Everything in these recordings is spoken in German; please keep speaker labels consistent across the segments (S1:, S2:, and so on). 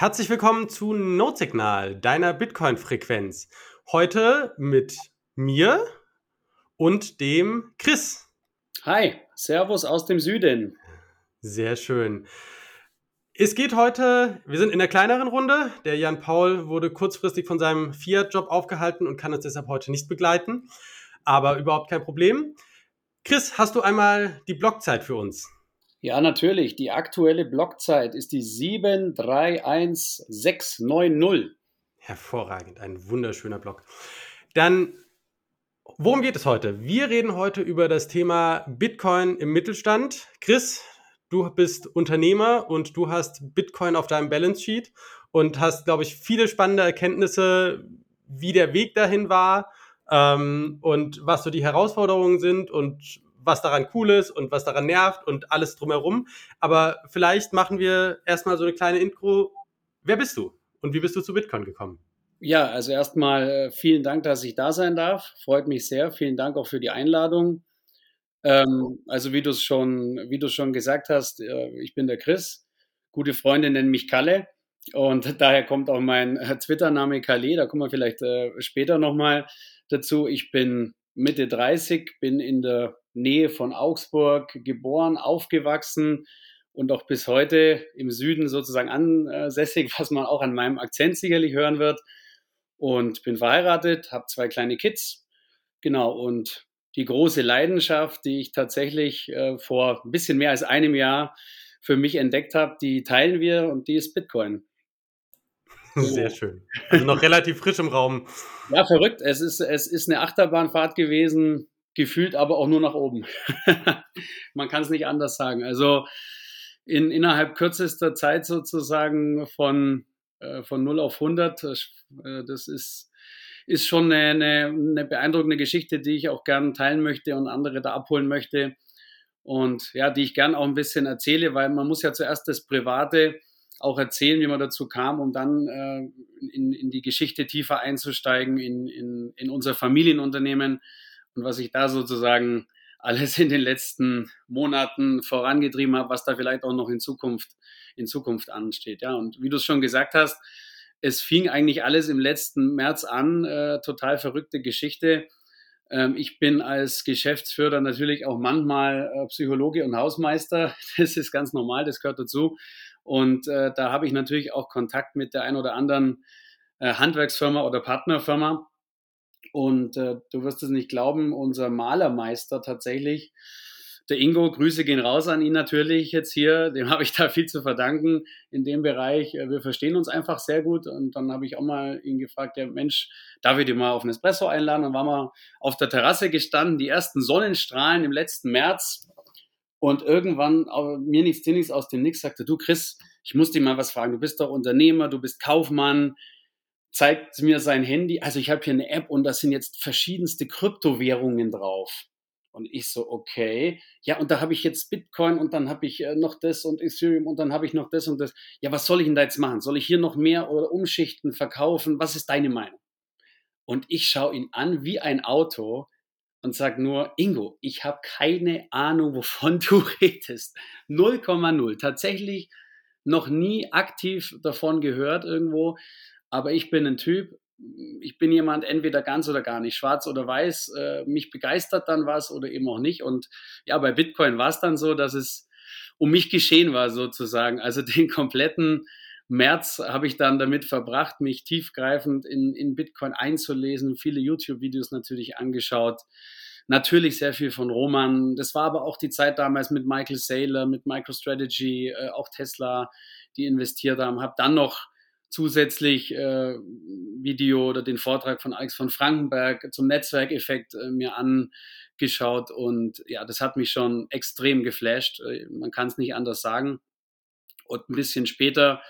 S1: Herzlich willkommen zu Notsignal, deiner Bitcoin-Frequenz. Heute mit mir und dem Chris.
S2: Hi, Servus aus dem Süden.
S1: Sehr schön. Es geht heute, wir sind in der kleineren Runde. Der Jan Paul wurde kurzfristig von seinem Fiat-Job aufgehalten und kann uns deshalb heute nicht begleiten. Aber überhaupt kein Problem. Chris, hast du einmal die Blockzeit für uns?
S2: Ja, natürlich. Die aktuelle Blockzeit ist die 731690.
S1: Hervorragend, ein wunderschöner Block. Dann, worum geht es heute? Wir reden heute über das Thema Bitcoin im Mittelstand. Chris, du bist Unternehmer und du hast Bitcoin auf deinem Balance Sheet und hast, glaube ich, viele spannende Erkenntnisse, wie der Weg dahin war ähm, und was so die Herausforderungen sind und was daran cool ist und was daran nervt und alles drumherum. Aber vielleicht machen wir erstmal so eine kleine Intro. Wer bist du und wie bist du zu Bitcoin gekommen?
S2: Ja, also erstmal äh, vielen Dank, dass ich da sein darf. Freut mich sehr. Vielen Dank auch für die Einladung. Ähm, also wie du es schon, schon gesagt hast, äh, ich bin der Chris. Gute Freunde nennen mich Kalle. Und daher kommt auch mein äh, Twitter-Name Kalle. Da kommen wir vielleicht äh, später nochmal dazu. Ich bin Mitte 30, bin in der Nähe von Augsburg geboren, aufgewachsen und auch bis heute im Süden sozusagen ansässig, was man auch an meinem Akzent sicherlich hören wird. Und bin verheiratet, habe zwei kleine Kids. Genau, und die große Leidenschaft, die ich tatsächlich äh, vor ein bisschen mehr als einem Jahr für mich entdeckt habe, die teilen wir und die ist Bitcoin.
S1: Sehr schön. Also noch relativ frisch im Raum.
S2: Ja, verrückt. Es ist, es ist eine Achterbahnfahrt gewesen, gefühlt aber auch nur nach oben. Man kann es nicht anders sagen. Also in, innerhalb kürzester Zeit sozusagen von, äh, von 0 auf 100, äh, das ist, ist schon eine, eine, eine beeindruckende Geschichte, die ich auch gern teilen möchte und andere da abholen möchte. Und ja, die ich gern auch ein bisschen erzähle, weil man muss ja zuerst das Private auch erzählen, wie man dazu kam, um dann äh, in, in die Geschichte tiefer einzusteigen, in, in, in unser Familienunternehmen und was ich da sozusagen alles in den letzten Monaten vorangetrieben habe, was da vielleicht auch noch in Zukunft, in Zukunft ansteht. Ja, und wie du es schon gesagt hast, es fing eigentlich alles im letzten März an, äh, total verrückte Geschichte. Ähm, ich bin als Geschäftsführer natürlich auch manchmal äh, Psychologe und Hausmeister. Das ist ganz normal, das gehört dazu. Und äh, da habe ich natürlich auch Kontakt mit der ein oder anderen äh, Handwerksfirma oder Partnerfirma. Und äh, du wirst es nicht glauben, unser Malermeister tatsächlich, der Ingo, Grüße gehen raus an ihn natürlich jetzt hier, dem habe ich da viel zu verdanken in dem Bereich. Äh, wir verstehen uns einfach sehr gut und dann habe ich auch mal ihn gefragt, ja Mensch, darf ich dir mal auf ein Espresso einladen? Dann waren wir auf der Terrasse gestanden, die ersten Sonnenstrahlen im letzten März und irgendwann, mir nichts, dir nichts aus dem Nix, sagte, du Chris, ich muss dir mal was fragen, du bist doch Unternehmer, du bist Kaufmann, zeigt mir sein Handy, also ich habe hier eine App und da sind jetzt verschiedenste Kryptowährungen drauf. Und ich so, okay, ja, und da habe ich jetzt Bitcoin und dann habe ich äh, noch das und Ethereum und dann habe ich noch das und das. Ja, was soll ich denn da jetzt machen? Soll ich hier noch mehr oder umschichten, verkaufen? Was ist deine Meinung? Und ich schaue ihn an wie ein Auto und sag nur, Ingo, ich habe keine Ahnung, wovon du redest. 0,0. Tatsächlich noch nie aktiv davon gehört irgendwo. Aber ich bin ein Typ, ich bin jemand entweder ganz oder gar nicht, schwarz oder weiß. Äh, mich begeistert dann was oder eben auch nicht. Und ja, bei Bitcoin war es dann so, dass es um mich geschehen war sozusagen. Also den kompletten März habe ich dann damit verbracht, mich tiefgreifend in, in Bitcoin einzulesen, viele YouTube-Videos natürlich angeschaut. Natürlich sehr viel von Roman. Das war aber auch die Zeit damals mit Michael Saylor, mit MicroStrategy, äh, auch Tesla, die investiert haben. Habe dann noch zusätzlich äh, Video oder den Vortrag von Alex von Frankenberg zum Netzwerkeffekt äh, mir angeschaut und ja, das hat mich schon extrem geflasht. Äh, man kann es nicht anders sagen. Und ein bisschen später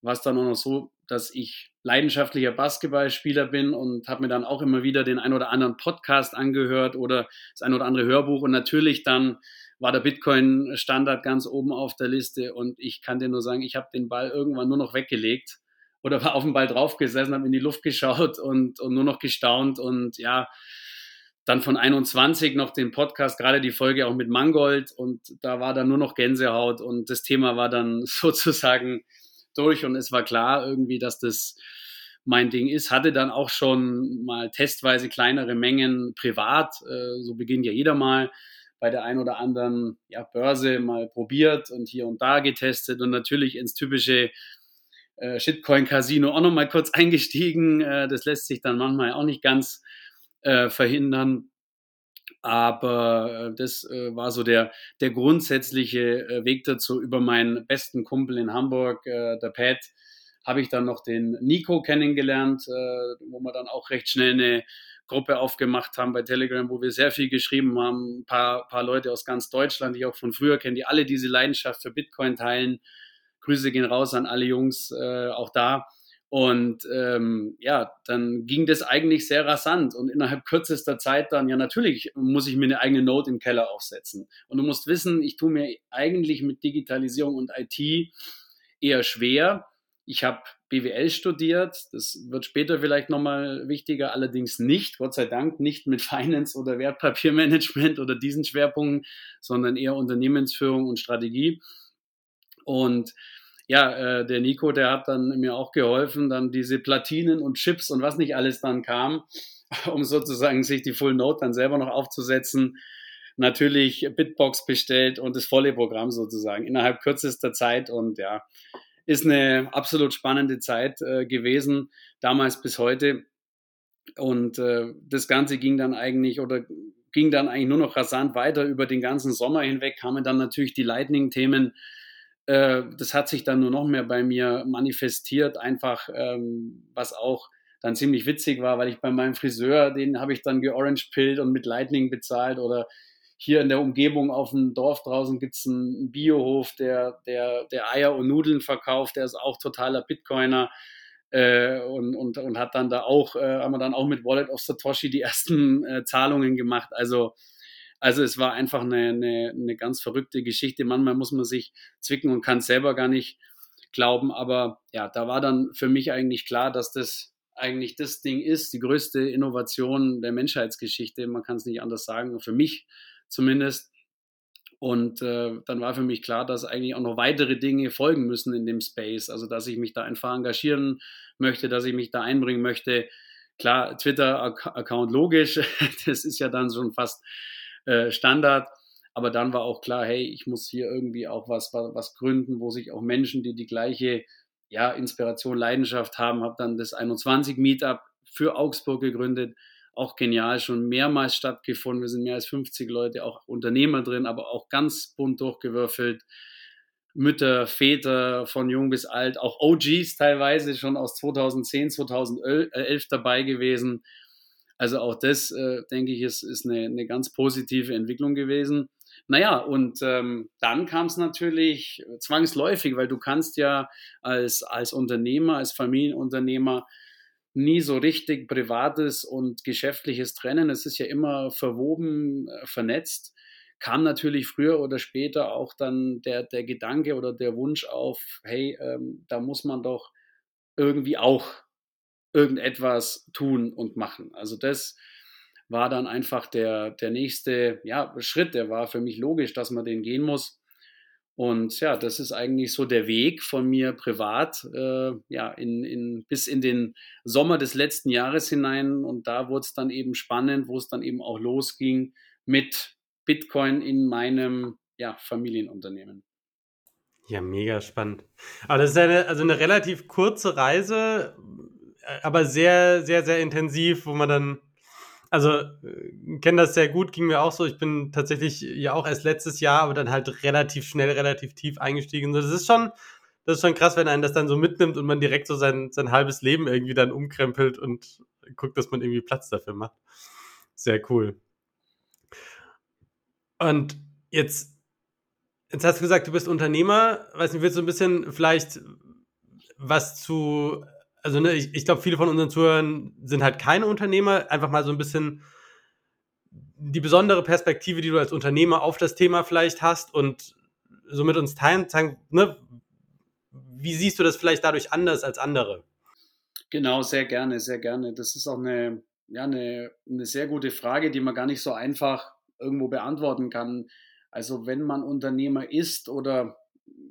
S2: war es dann auch noch so, dass ich leidenschaftlicher Basketballspieler bin und habe mir dann auch immer wieder den ein oder anderen Podcast angehört oder das ein oder andere Hörbuch und natürlich dann war der Bitcoin-Standard ganz oben auf der Liste und ich kann dir nur sagen, ich habe den Ball irgendwann nur noch weggelegt oder war auf den Ball draufgesessen, habe in die Luft geschaut und, und nur noch gestaunt und ja, dann von 21 noch den Podcast, gerade die Folge auch mit Mangold und da war dann nur noch Gänsehaut und das Thema war dann sozusagen durch und es war klar irgendwie, dass das mein Ding ist. Hatte dann auch schon mal testweise kleinere Mengen privat, äh, so beginnt ja jeder mal bei der einen oder anderen ja, Börse mal probiert und hier und da getestet und natürlich ins typische äh, Shitcoin-Casino auch nochmal kurz eingestiegen. Äh, das lässt sich dann manchmal auch nicht ganz äh, verhindern. Aber äh, das äh, war so der, der grundsätzliche Weg dazu. Über meinen besten Kumpel in Hamburg, der Pat, habe ich dann noch den Nico kennengelernt, wo wir dann auch recht schnell eine Gruppe aufgemacht haben bei Telegram, wo wir sehr viel geschrieben haben. Ein paar, paar Leute aus ganz Deutschland, die ich auch von früher kenne, die alle diese Leidenschaft für Bitcoin teilen. Grüße gehen raus an alle Jungs äh, auch da. Und ähm, ja, dann ging das eigentlich sehr rasant und innerhalb kürzester Zeit dann, ja natürlich muss ich mir eine eigene Note im Keller aufsetzen. Und du musst wissen, ich tue mir eigentlich mit Digitalisierung und IT eher schwer. Ich habe BWL studiert, das wird später vielleicht nochmal wichtiger, allerdings nicht, Gott sei Dank, nicht mit Finance oder Wertpapiermanagement oder diesen Schwerpunkten, sondern eher Unternehmensführung und Strategie. Und ja, äh, der Nico, der hat dann mir auch geholfen, dann diese Platinen und Chips und was nicht alles dann kam, um sozusagen sich die Full Note dann selber noch aufzusetzen. Natürlich Bitbox bestellt und das volle Programm sozusagen innerhalb kürzester Zeit und ja, ist eine absolut spannende Zeit äh, gewesen, damals bis heute. Und äh, das Ganze ging dann eigentlich oder ging dann eigentlich nur noch rasant weiter über den ganzen Sommer hinweg, kamen dann natürlich die Lightning-Themen äh, das hat sich dann nur noch mehr bei mir manifestiert, einfach ähm, was auch dann ziemlich witzig war, weil ich bei meinem Friseur, den habe ich dann georange pillt und mit Lightning bezahlt oder hier in der Umgebung auf dem Dorf draußen gibt es einen Biohof, der, der, der Eier und Nudeln verkauft, der ist auch totaler Bitcoiner. Äh, und, und, und hat dann da auch, äh, haben wir dann auch mit Wallet of Satoshi die ersten äh, Zahlungen gemacht. Also also es war einfach eine, eine, eine ganz verrückte Geschichte. Manchmal muss man sich zwicken und kann es selber gar nicht glauben. Aber ja, da war dann für mich eigentlich klar, dass das eigentlich das Ding ist, die größte Innovation der Menschheitsgeschichte. Man kann es nicht anders sagen, für mich zumindest. Und äh, dann war für mich klar, dass eigentlich auch noch weitere Dinge folgen müssen in dem Space. Also dass ich mich da einfach engagieren möchte, dass ich mich da einbringen möchte. Klar, Twitter-Account logisch, das ist ja dann schon fast äh, Standard. Aber dann war auch klar, hey, ich muss hier irgendwie auch was, was, was gründen, wo sich auch Menschen, die die gleiche ja, Inspiration, Leidenschaft haben, habe dann das 21 Meetup für Augsburg gegründet. Auch genial, schon mehrmals stattgefunden. Wir sind mehr als 50 Leute, auch Unternehmer drin, aber auch ganz bunt durchgewürfelt. Mütter, Väter von jung bis alt, auch OGs teilweise schon aus 2010, 2011 dabei gewesen. Also auch das, äh, denke ich, ist, ist eine, eine ganz positive Entwicklung gewesen. Naja, und ähm, dann kam es natürlich zwangsläufig, weil du kannst ja als, als Unternehmer, als Familienunternehmer nie so richtig Privates und Geschäftliches trennen. Es ist ja immer verwoben, äh, vernetzt. Kam natürlich früher oder später auch dann der, der Gedanke oder der Wunsch auf, hey, ähm, da muss man doch irgendwie auch irgendetwas tun und machen. Also das war dann einfach der, der nächste ja, Schritt, der war für mich logisch, dass man den gehen muss. Und ja, das ist eigentlich so der Weg von mir privat, äh, ja, in, in, bis in den Sommer des letzten Jahres hinein. Und da wurde es dann eben spannend, wo es dann eben auch losging mit Bitcoin in meinem ja, Familienunternehmen.
S1: Ja, mega spannend. Aber das ist eine, also eine relativ kurze Reise aber sehr, sehr, sehr intensiv, wo man dann, also äh, kenne das sehr gut, ging mir auch so. Ich bin tatsächlich ja auch erst letztes Jahr, aber dann halt relativ schnell, relativ tief eingestiegen. Das ist schon, das ist schon krass, wenn einen das dann so mitnimmt und man direkt so sein, sein halbes Leben irgendwie dann umkrempelt und guckt, dass man irgendwie Platz dafür macht. Sehr cool. Und jetzt, jetzt hast du gesagt, du bist Unternehmer. Weiß nicht, willst du ein bisschen vielleicht was zu also ne, ich, ich glaube, viele von unseren Zuhörern sind halt keine Unternehmer. Einfach mal so ein bisschen die besondere Perspektive, die du als Unternehmer auf das Thema vielleicht hast und so mit uns teilen, sagen, ne, wie siehst du das vielleicht dadurch anders als andere?
S2: Genau, sehr gerne, sehr gerne. Das ist auch eine, ja, eine, eine sehr gute Frage, die man gar nicht so einfach irgendwo beantworten kann. Also wenn man Unternehmer ist oder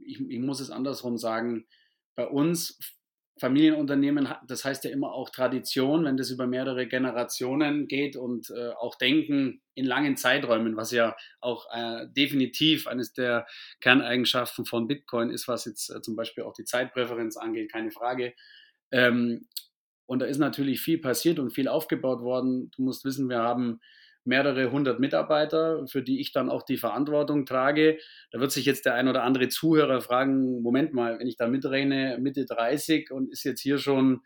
S2: ich, ich muss es andersrum sagen, bei uns Familienunternehmen, das heißt ja immer auch Tradition, wenn das über mehrere Generationen geht und äh, auch Denken in langen Zeiträumen, was ja auch äh, definitiv eines der Kerneigenschaften von Bitcoin ist, was jetzt äh, zum Beispiel auch die Zeitpräferenz angeht, keine Frage. Ähm, und da ist natürlich viel passiert und viel aufgebaut worden. Du musst wissen, wir haben mehrere hundert Mitarbeiter, für die ich dann auch die Verantwortung trage. Da wird sich jetzt der ein oder andere Zuhörer fragen, Moment mal, wenn ich da mitrechne, Mitte 30 und ist jetzt hier schon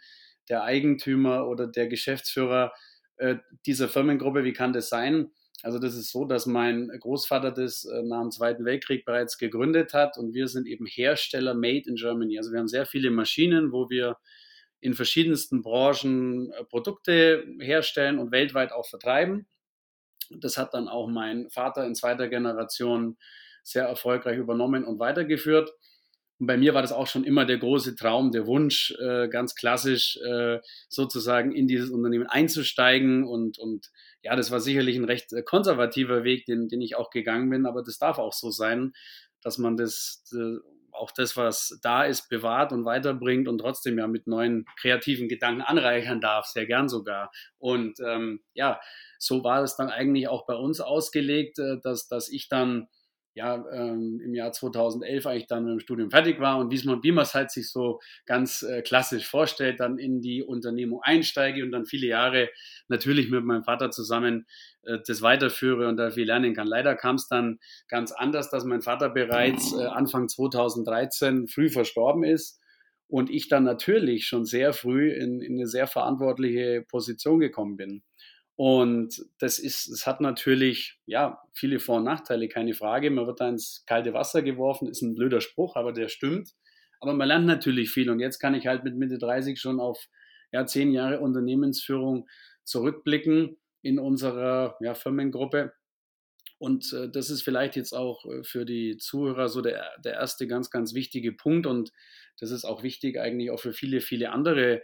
S2: der Eigentümer oder der Geschäftsführer äh, dieser Firmengruppe, wie kann das sein? Also das ist so, dass mein Großvater das äh, nach dem Zweiten Weltkrieg bereits gegründet hat und wir sind eben Hersteller made in Germany. Also wir haben sehr viele Maschinen, wo wir in verschiedensten Branchen äh, Produkte herstellen und weltweit auch vertreiben. Das hat dann auch mein Vater in zweiter Generation sehr erfolgreich übernommen und weitergeführt. Und bei mir war das auch schon immer der große Traum, der Wunsch, äh, ganz klassisch äh, sozusagen in dieses Unternehmen einzusteigen. Und, und ja, das war sicherlich ein recht äh, konservativer Weg, den, den ich auch gegangen bin, aber das darf auch so sein, dass man das, äh, auch das, was da ist, bewahrt und weiterbringt und trotzdem ja mit neuen kreativen Gedanken anreichern darf, sehr gern sogar. Und ähm, ja, so war es dann eigentlich auch bei uns ausgelegt, äh, dass, dass ich dann ja, ähm, im Jahr 2011 eigentlich dann mit dem Studium fertig war und wie man wie man es halt sich so ganz äh, klassisch vorstellt, dann in die Unternehmung einsteige und dann viele Jahre natürlich mit meinem Vater zusammen äh, das weiterführe und da viel lernen kann. Leider kam es dann ganz anders, dass mein Vater bereits äh, Anfang 2013 früh verstorben ist und ich dann natürlich schon sehr früh in, in eine sehr verantwortliche Position gekommen bin. Und das ist, es hat natürlich, ja, viele Vor- und Nachteile, keine Frage. Man wird da ins kalte Wasser geworfen, ist ein blöder Spruch, aber der stimmt. Aber man lernt natürlich viel. Und jetzt kann ich halt mit Mitte 30 schon auf ja, zehn Jahre Unternehmensführung zurückblicken in unserer ja, Firmengruppe. Und äh, das ist vielleicht jetzt auch äh, für die Zuhörer so der, der erste ganz, ganz wichtige Punkt. Und das ist auch wichtig eigentlich auch für viele, viele andere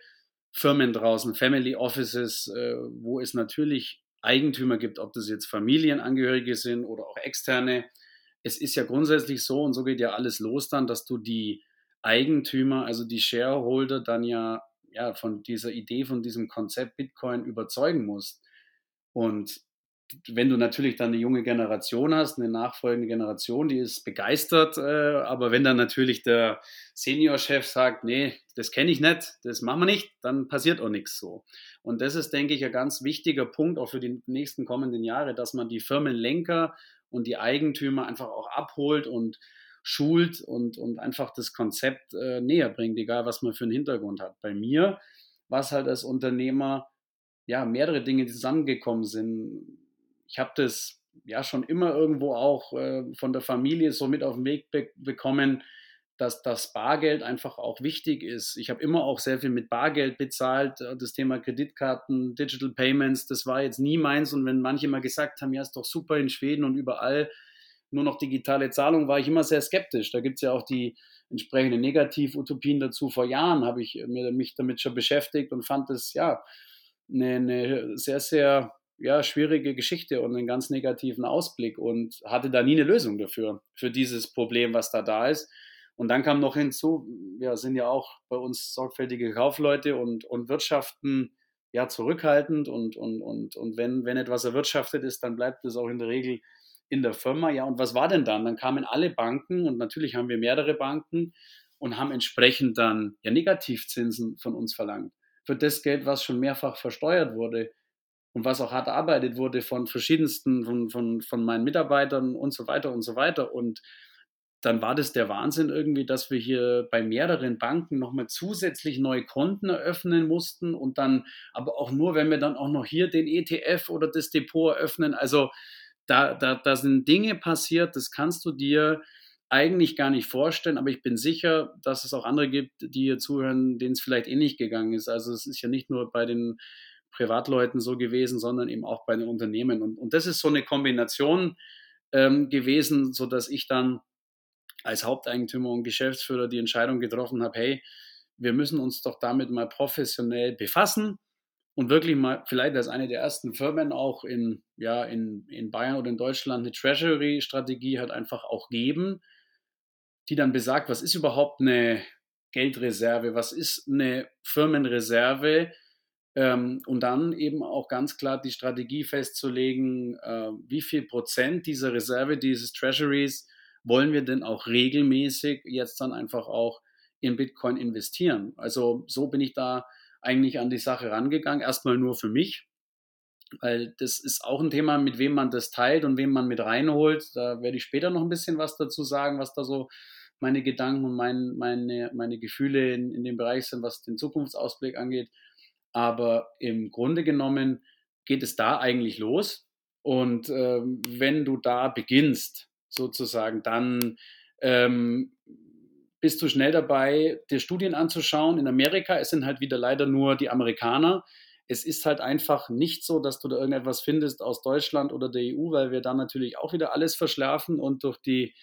S2: Firmen draußen, Family Offices, äh, wo es natürlich Eigentümer gibt, ob das jetzt Familienangehörige sind oder auch externe. Es ist ja grundsätzlich so, und so geht ja alles los dann, dass du die Eigentümer, also die Shareholder, dann ja, ja von dieser Idee, von diesem Konzept Bitcoin überzeugen musst. Und wenn du natürlich dann eine junge Generation hast, eine nachfolgende Generation, die ist begeistert, äh, aber wenn dann natürlich der Seniorchef sagt, nee, das kenne ich nicht, das machen wir nicht, dann passiert auch nichts so. Und das ist, denke ich, ein ganz wichtiger Punkt auch für die nächsten kommenden Jahre, dass man die Firmenlenker und die Eigentümer einfach auch abholt und schult und, und einfach das Konzept äh, näher bringt, egal was man für einen Hintergrund hat. Bei mir war es halt als Unternehmer ja mehrere Dinge, die zusammengekommen sind ich habe das ja schon immer irgendwo auch äh, von der Familie so mit auf den Weg be bekommen, dass das Bargeld einfach auch wichtig ist. Ich habe immer auch sehr viel mit Bargeld bezahlt. Äh, das Thema Kreditkarten, Digital Payments, das war jetzt nie meins. Und wenn manche mal gesagt haben, ja, ist doch super in Schweden und überall nur noch digitale Zahlung, war ich immer sehr skeptisch. Da gibt es ja auch die entsprechenden Negativ-Utopien dazu. Vor Jahren habe ich mir, mich damit schon beschäftigt und fand es ja eine, eine sehr, sehr ja, schwierige Geschichte und einen ganz negativen Ausblick und hatte da nie eine Lösung dafür, für dieses Problem, was da da ist. Und dann kam noch hinzu, wir sind ja auch bei uns sorgfältige Kaufleute und, und wirtschaften ja zurückhaltend und, und, und, und wenn, wenn etwas erwirtschaftet ist, dann bleibt es auch in der Regel in der Firma. Ja, und was war denn dann? Dann kamen alle Banken und natürlich haben wir mehrere Banken und haben entsprechend dann ja Negativzinsen von uns verlangt. Für das Geld, was schon mehrfach versteuert wurde und was auch hart erarbeitet wurde von verschiedensten, von, von, von meinen Mitarbeitern und so weiter und so weiter. Und dann war das der Wahnsinn irgendwie, dass wir hier bei mehreren Banken nochmal zusätzlich neue Konten eröffnen mussten und dann aber auch nur, wenn wir dann auch noch hier den ETF oder das Depot eröffnen. Also da, da, da sind Dinge passiert, das kannst du dir eigentlich gar nicht vorstellen, aber ich bin sicher, dass es auch andere gibt, die hier zuhören, denen es vielleicht ähnlich gegangen ist. Also es ist ja nicht nur bei den Privatleuten so gewesen, sondern eben auch bei den Unternehmen. Und, und das ist so eine Kombination ähm, gewesen, sodass ich dann als Haupteigentümer und Geschäftsführer die Entscheidung getroffen habe, hey, wir müssen uns doch damit mal professionell befassen und wirklich mal vielleicht als eine der ersten Firmen auch in, ja, in, in Bayern oder in Deutschland eine Treasury-Strategie halt einfach auch geben, die dann besagt, was ist überhaupt eine Geldreserve, was ist eine Firmenreserve ähm, und dann eben auch ganz klar die Strategie festzulegen, äh, wie viel Prozent dieser Reserve, dieses Treasuries wollen wir denn auch regelmäßig jetzt dann einfach auch in Bitcoin investieren. Also so bin ich da eigentlich an die Sache rangegangen, erstmal nur für mich, weil das ist auch ein Thema, mit wem man das teilt und wem man mit reinholt. Da werde ich später noch ein bisschen was dazu sagen, was da so meine Gedanken und mein, meine, meine Gefühle in, in dem Bereich sind, was den Zukunftsausblick angeht. Aber im Grunde genommen geht es da eigentlich los. Und äh, wenn du da beginnst, sozusagen, dann ähm, bist du schnell dabei, dir Studien anzuschauen. In Amerika, es sind halt wieder leider nur die Amerikaner. Es ist halt einfach nicht so, dass du da irgendetwas findest aus Deutschland oder der EU, weil wir dann natürlich auch wieder alles verschlafen und durch die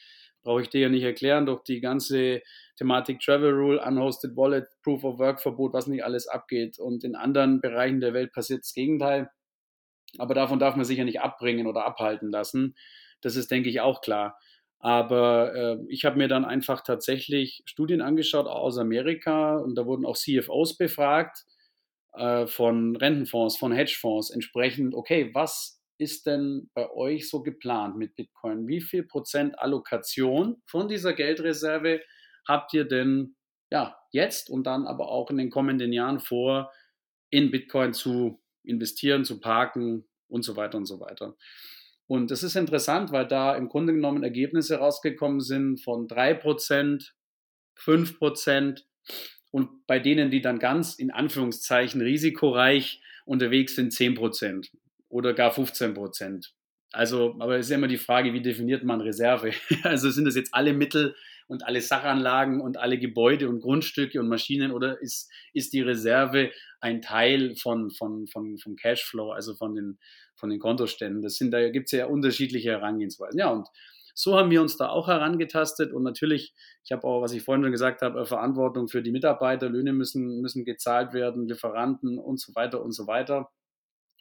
S2: brauche ich dir ja nicht erklären, durch die ganze Thematik Travel Rule, Unhosted Wallet, Proof of Work Verbot, was nicht alles abgeht. Und in anderen Bereichen der Welt passiert das Gegenteil. Aber davon darf man sich ja nicht abbringen oder abhalten lassen. Das ist, denke ich, auch klar. Aber äh, ich habe mir dann einfach tatsächlich Studien angeschaut, aus Amerika, und da wurden auch CFOs befragt äh, von Rentenfonds, von Hedgefonds, entsprechend, okay, was ist denn bei euch so geplant mit Bitcoin? Wie viel Prozent Allokation von dieser Geldreserve habt ihr denn ja, jetzt und dann aber auch in den kommenden Jahren vor, in Bitcoin zu investieren, zu parken und so weiter und so weiter. Und das ist interessant, weil da im Grunde genommen Ergebnisse rausgekommen sind von 3%, 5% und bei denen, die dann ganz in Anführungszeichen risikoreich unterwegs sind, 10% oder gar 15 Prozent. Also, aber es ist ja immer die Frage, wie definiert man Reserve? Also sind das jetzt alle Mittel und alle Sachanlagen und alle Gebäude und Grundstücke und Maschinen oder ist, ist die Reserve ein Teil von, von, von, vom Cashflow, also von den, von den Kontoständen? Das sind, da gibt es ja unterschiedliche Herangehensweisen. Ja, und so haben wir uns da auch herangetastet und natürlich, ich habe auch, was ich vorhin schon gesagt habe, Verantwortung für die Mitarbeiter, Löhne müssen, müssen gezahlt werden, Lieferanten und so weiter und so weiter.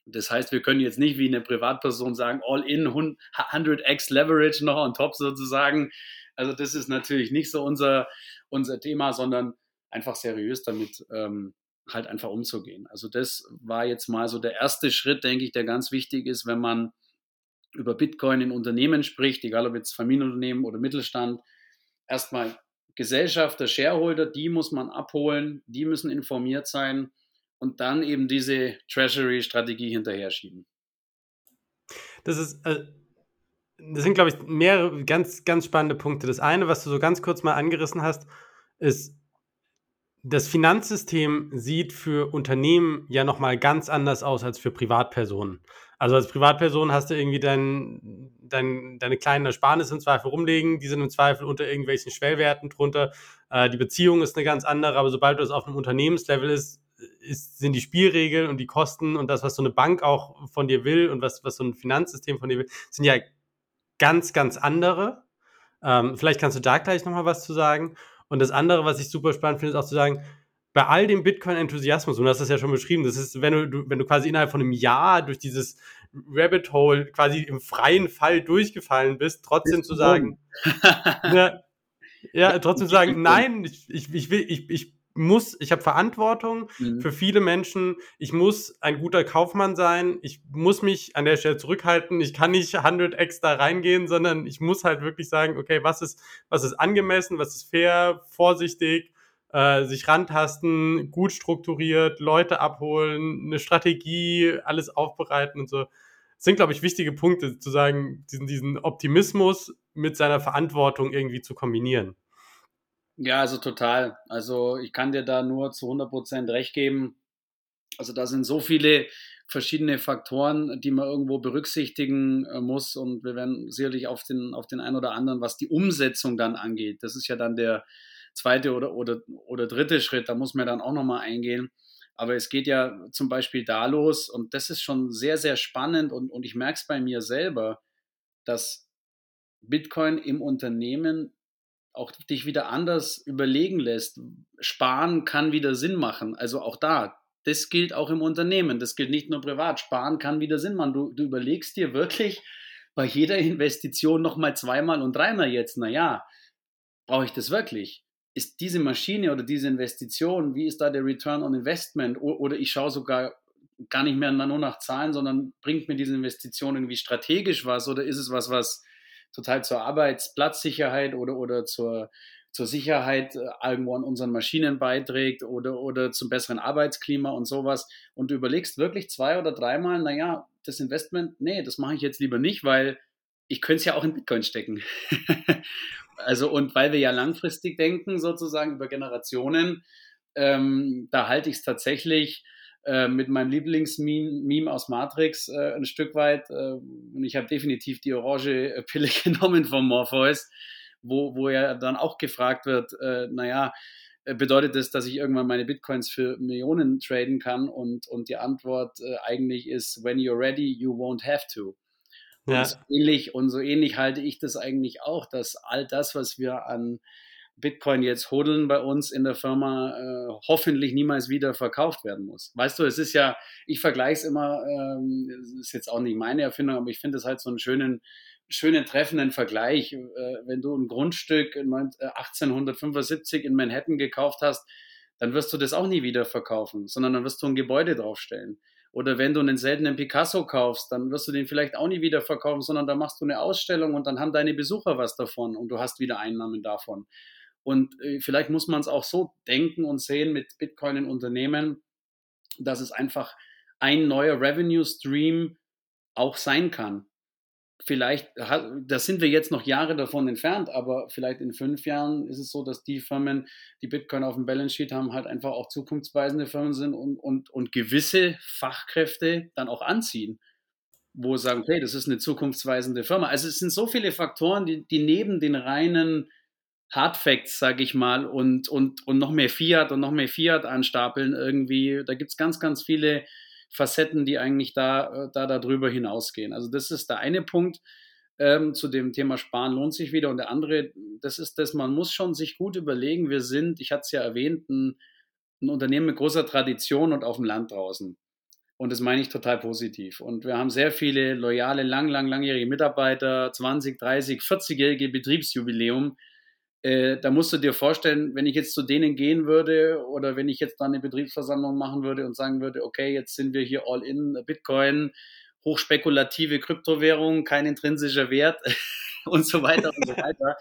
S2: Das heißt, wir können jetzt nicht wie eine Privatperson sagen, all in 100x Leverage noch on top sozusagen. Also das ist natürlich nicht so unser, unser Thema, sondern einfach seriös damit ähm, halt einfach umzugehen. Also das war jetzt mal so der erste Schritt, denke ich, der ganz wichtig ist, wenn man über Bitcoin in Unternehmen spricht, egal ob jetzt Familienunternehmen oder Mittelstand. Erstmal Gesellschafter, Shareholder, die muss man abholen, die müssen informiert sein und dann eben diese Treasury-Strategie hinterher schieben.
S1: Das ist, äh, das sind, glaube ich, mehrere ganz, ganz spannende Punkte. Das eine, was du so ganz kurz mal angerissen hast, ist, das Finanzsystem sieht für Unternehmen ja nochmal ganz anders aus als für Privatpersonen. Also als Privatperson hast du irgendwie dein, dein, deine kleinen Ersparnisse im Zweifel rumlegen, die sind im Zweifel unter irgendwelchen Schwellwerten drunter. Äh, die Beziehung ist eine ganz andere, aber sobald du es auf einem Unternehmenslevel ist, ist, sind die Spielregeln und die Kosten und das, was so eine Bank auch von dir will und was, was so ein Finanzsystem von dir will, sind ja ganz, ganz andere. Ähm, vielleicht kannst du da gleich nochmal was zu sagen. Und das andere, was ich super spannend finde, ist auch zu sagen, bei all dem Bitcoin-Enthusiasmus, und du hast das ja schon beschrieben, das ist, wenn du, wenn du quasi innerhalb von einem Jahr durch dieses Rabbit Hole quasi im freien Fall durchgefallen bist, trotzdem zu sagen, ja, ja, trotzdem zu sagen, nein, ich, ich, ich will, ich, ich muss, ich habe Verantwortung mhm. für viele Menschen. Ich muss ein guter Kaufmann sein. Ich muss mich an der Stelle zurückhalten. Ich kann nicht 100 extra reingehen, sondern ich muss halt wirklich sagen, okay, was ist, was ist angemessen, was ist fair, vorsichtig, äh, sich rantasten, gut strukturiert, Leute abholen, eine Strategie, alles aufbereiten und so. Das sind, glaube ich, wichtige Punkte, zu sagen, diesen, diesen Optimismus mit seiner Verantwortung irgendwie zu kombinieren.
S2: Ja, also total. Also ich kann dir da nur zu 100 Prozent recht geben. Also da sind so viele verschiedene Faktoren, die man irgendwo berücksichtigen äh, muss und wir werden sicherlich auf den, auf den einen oder anderen, was die Umsetzung dann angeht. Das ist ja dann der zweite oder, oder, oder dritte Schritt, da muss man dann auch nochmal eingehen. Aber es geht ja zum Beispiel da los und das ist schon sehr, sehr spannend und, und ich merke es bei mir selber, dass Bitcoin im Unternehmen auch dich wieder anders überlegen lässt. Sparen kann wieder Sinn machen. Also auch da, das gilt auch im Unternehmen. Das gilt nicht nur privat. Sparen kann wieder Sinn machen. Du, du überlegst dir wirklich bei jeder Investition nochmal zweimal und dreimal jetzt, naja, brauche ich das wirklich? ist diese Maschine oder diese Investition, wie ist da der Return on Investment? Oder ich schaue sogar gar nicht mehr nur nach Zahlen, sondern bringt mir diese Investition irgendwie strategisch was? Oder ist es was, was total zur Arbeitsplatzsicherheit oder, oder zur, zur Sicherheit äh, irgendwo an unseren Maschinen beiträgt oder, oder zum besseren Arbeitsklima und sowas? Und du überlegst wirklich zwei oder dreimal, naja, das Investment, nee, das mache ich jetzt lieber nicht, weil ich könnte es ja auch in Bitcoin stecken. also, und weil wir ja langfristig denken, sozusagen über Generationen, ähm, da halte ich es tatsächlich äh, mit meinem Lieblingsmeme aus Matrix äh, ein Stück weit. Äh, und ich habe definitiv die orange Pille genommen von Morpheus, wo, wo ja dann auch gefragt wird, äh, naja, äh, bedeutet das, dass ich irgendwann meine Bitcoins für Millionen traden kann? Und, und die Antwort äh, eigentlich ist, when you're ready, you won't have to. Ja. Und, so ähnlich, und so ähnlich halte ich das eigentlich auch, dass all das, was wir an Bitcoin jetzt hodeln bei uns in der Firma, äh, hoffentlich niemals wieder verkauft werden muss. Weißt du, es ist ja, ich vergleiche es immer, ähm, ist jetzt auch nicht meine Erfindung, aber ich finde es halt so einen schönen, schönen treffenden Vergleich. Äh, wenn du ein Grundstück 1875 äh, in Manhattan gekauft hast, dann wirst du das auch nie wieder verkaufen, sondern dann wirst du ein Gebäude draufstellen. Oder wenn du einen seltenen Picasso kaufst, dann wirst du den vielleicht auch nie wieder verkaufen, sondern da machst du eine Ausstellung und dann haben deine Besucher was davon und du hast wieder Einnahmen davon. Und äh, vielleicht muss man es auch so denken und sehen mit Bitcoin in Unternehmen, dass es einfach ein neuer Revenue Stream auch sein kann vielleicht, da sind wir jetzt noch Jahre davon entfernt, aber vielleicht in fünf Jahren ist es so, dass die Firmen, die Bitcoin auf dem Balance Sheet haben, halt einfach auch zukunftsweisende Firmen sind und, und, und gewisse Fachkräfte dann auch anziehen, wo sagen, hey, das ist eine zukunftsweisende Firma. Also es sind so viele Faktoren, die, die neben den reinen Hard Facts, sage ich mal, und, und, und noch mehr Fiat und noch mehr Fiat anstapeln irgendwie. Da gibt es ganz, ganz viele Facetten, die eigentlich da, äh, da darüber hinausgehen. Also das ist der eine Punkt. Ähm, zu dem Thema Sparen lohnt sich wieder. Und der andere, das ist das, man muss schon sich gut überlegen, wir sind, ich hatte es ja erwähnt, ein, ein Unternehmen mit großer Tradition und auf dem Land draußen. Und das meine ich total positiv. Und wir haben sehr viele loyale, lang, lang, langjährige Mitarbeiter, 20, 30, 40-jährige Betriebsjubiläum, äh, da musst du dir vorstellen, wenn ich jetzt zu denen gehen würde oder wenn ich jetzt dann eine Betriebsversammlung machen würde und sagen würde, okay, jetzt sind wir hier all in Bitcoin, hochspekulative Kryptowährung, kein intrinsischer Wert und so weiter und so weiter.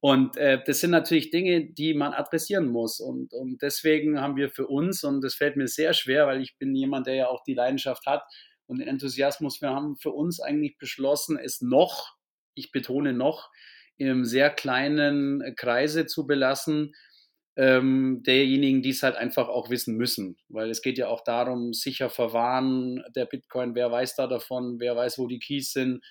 S2: Und äh, das sind natürlich Dinge, die man adressieren muss. Und, und deswegen haben wir für uns, und das fällt mir sehr schwer, weil ich bin jemand, der ja auch die Leidenschaft hat und den Enthusiasmus, wir haben für uns eigentlich beschlossen, es noch, ich betone noch, im sehr kleinen äh, Kreise zu belassen, ähm, derjenigen, die es halt einfach auch wissen müssen. Weil es geht ja auch darum, sicher verwahren der Bitcoin, wer weiß da davon, wer weiß, wo die Keys sind,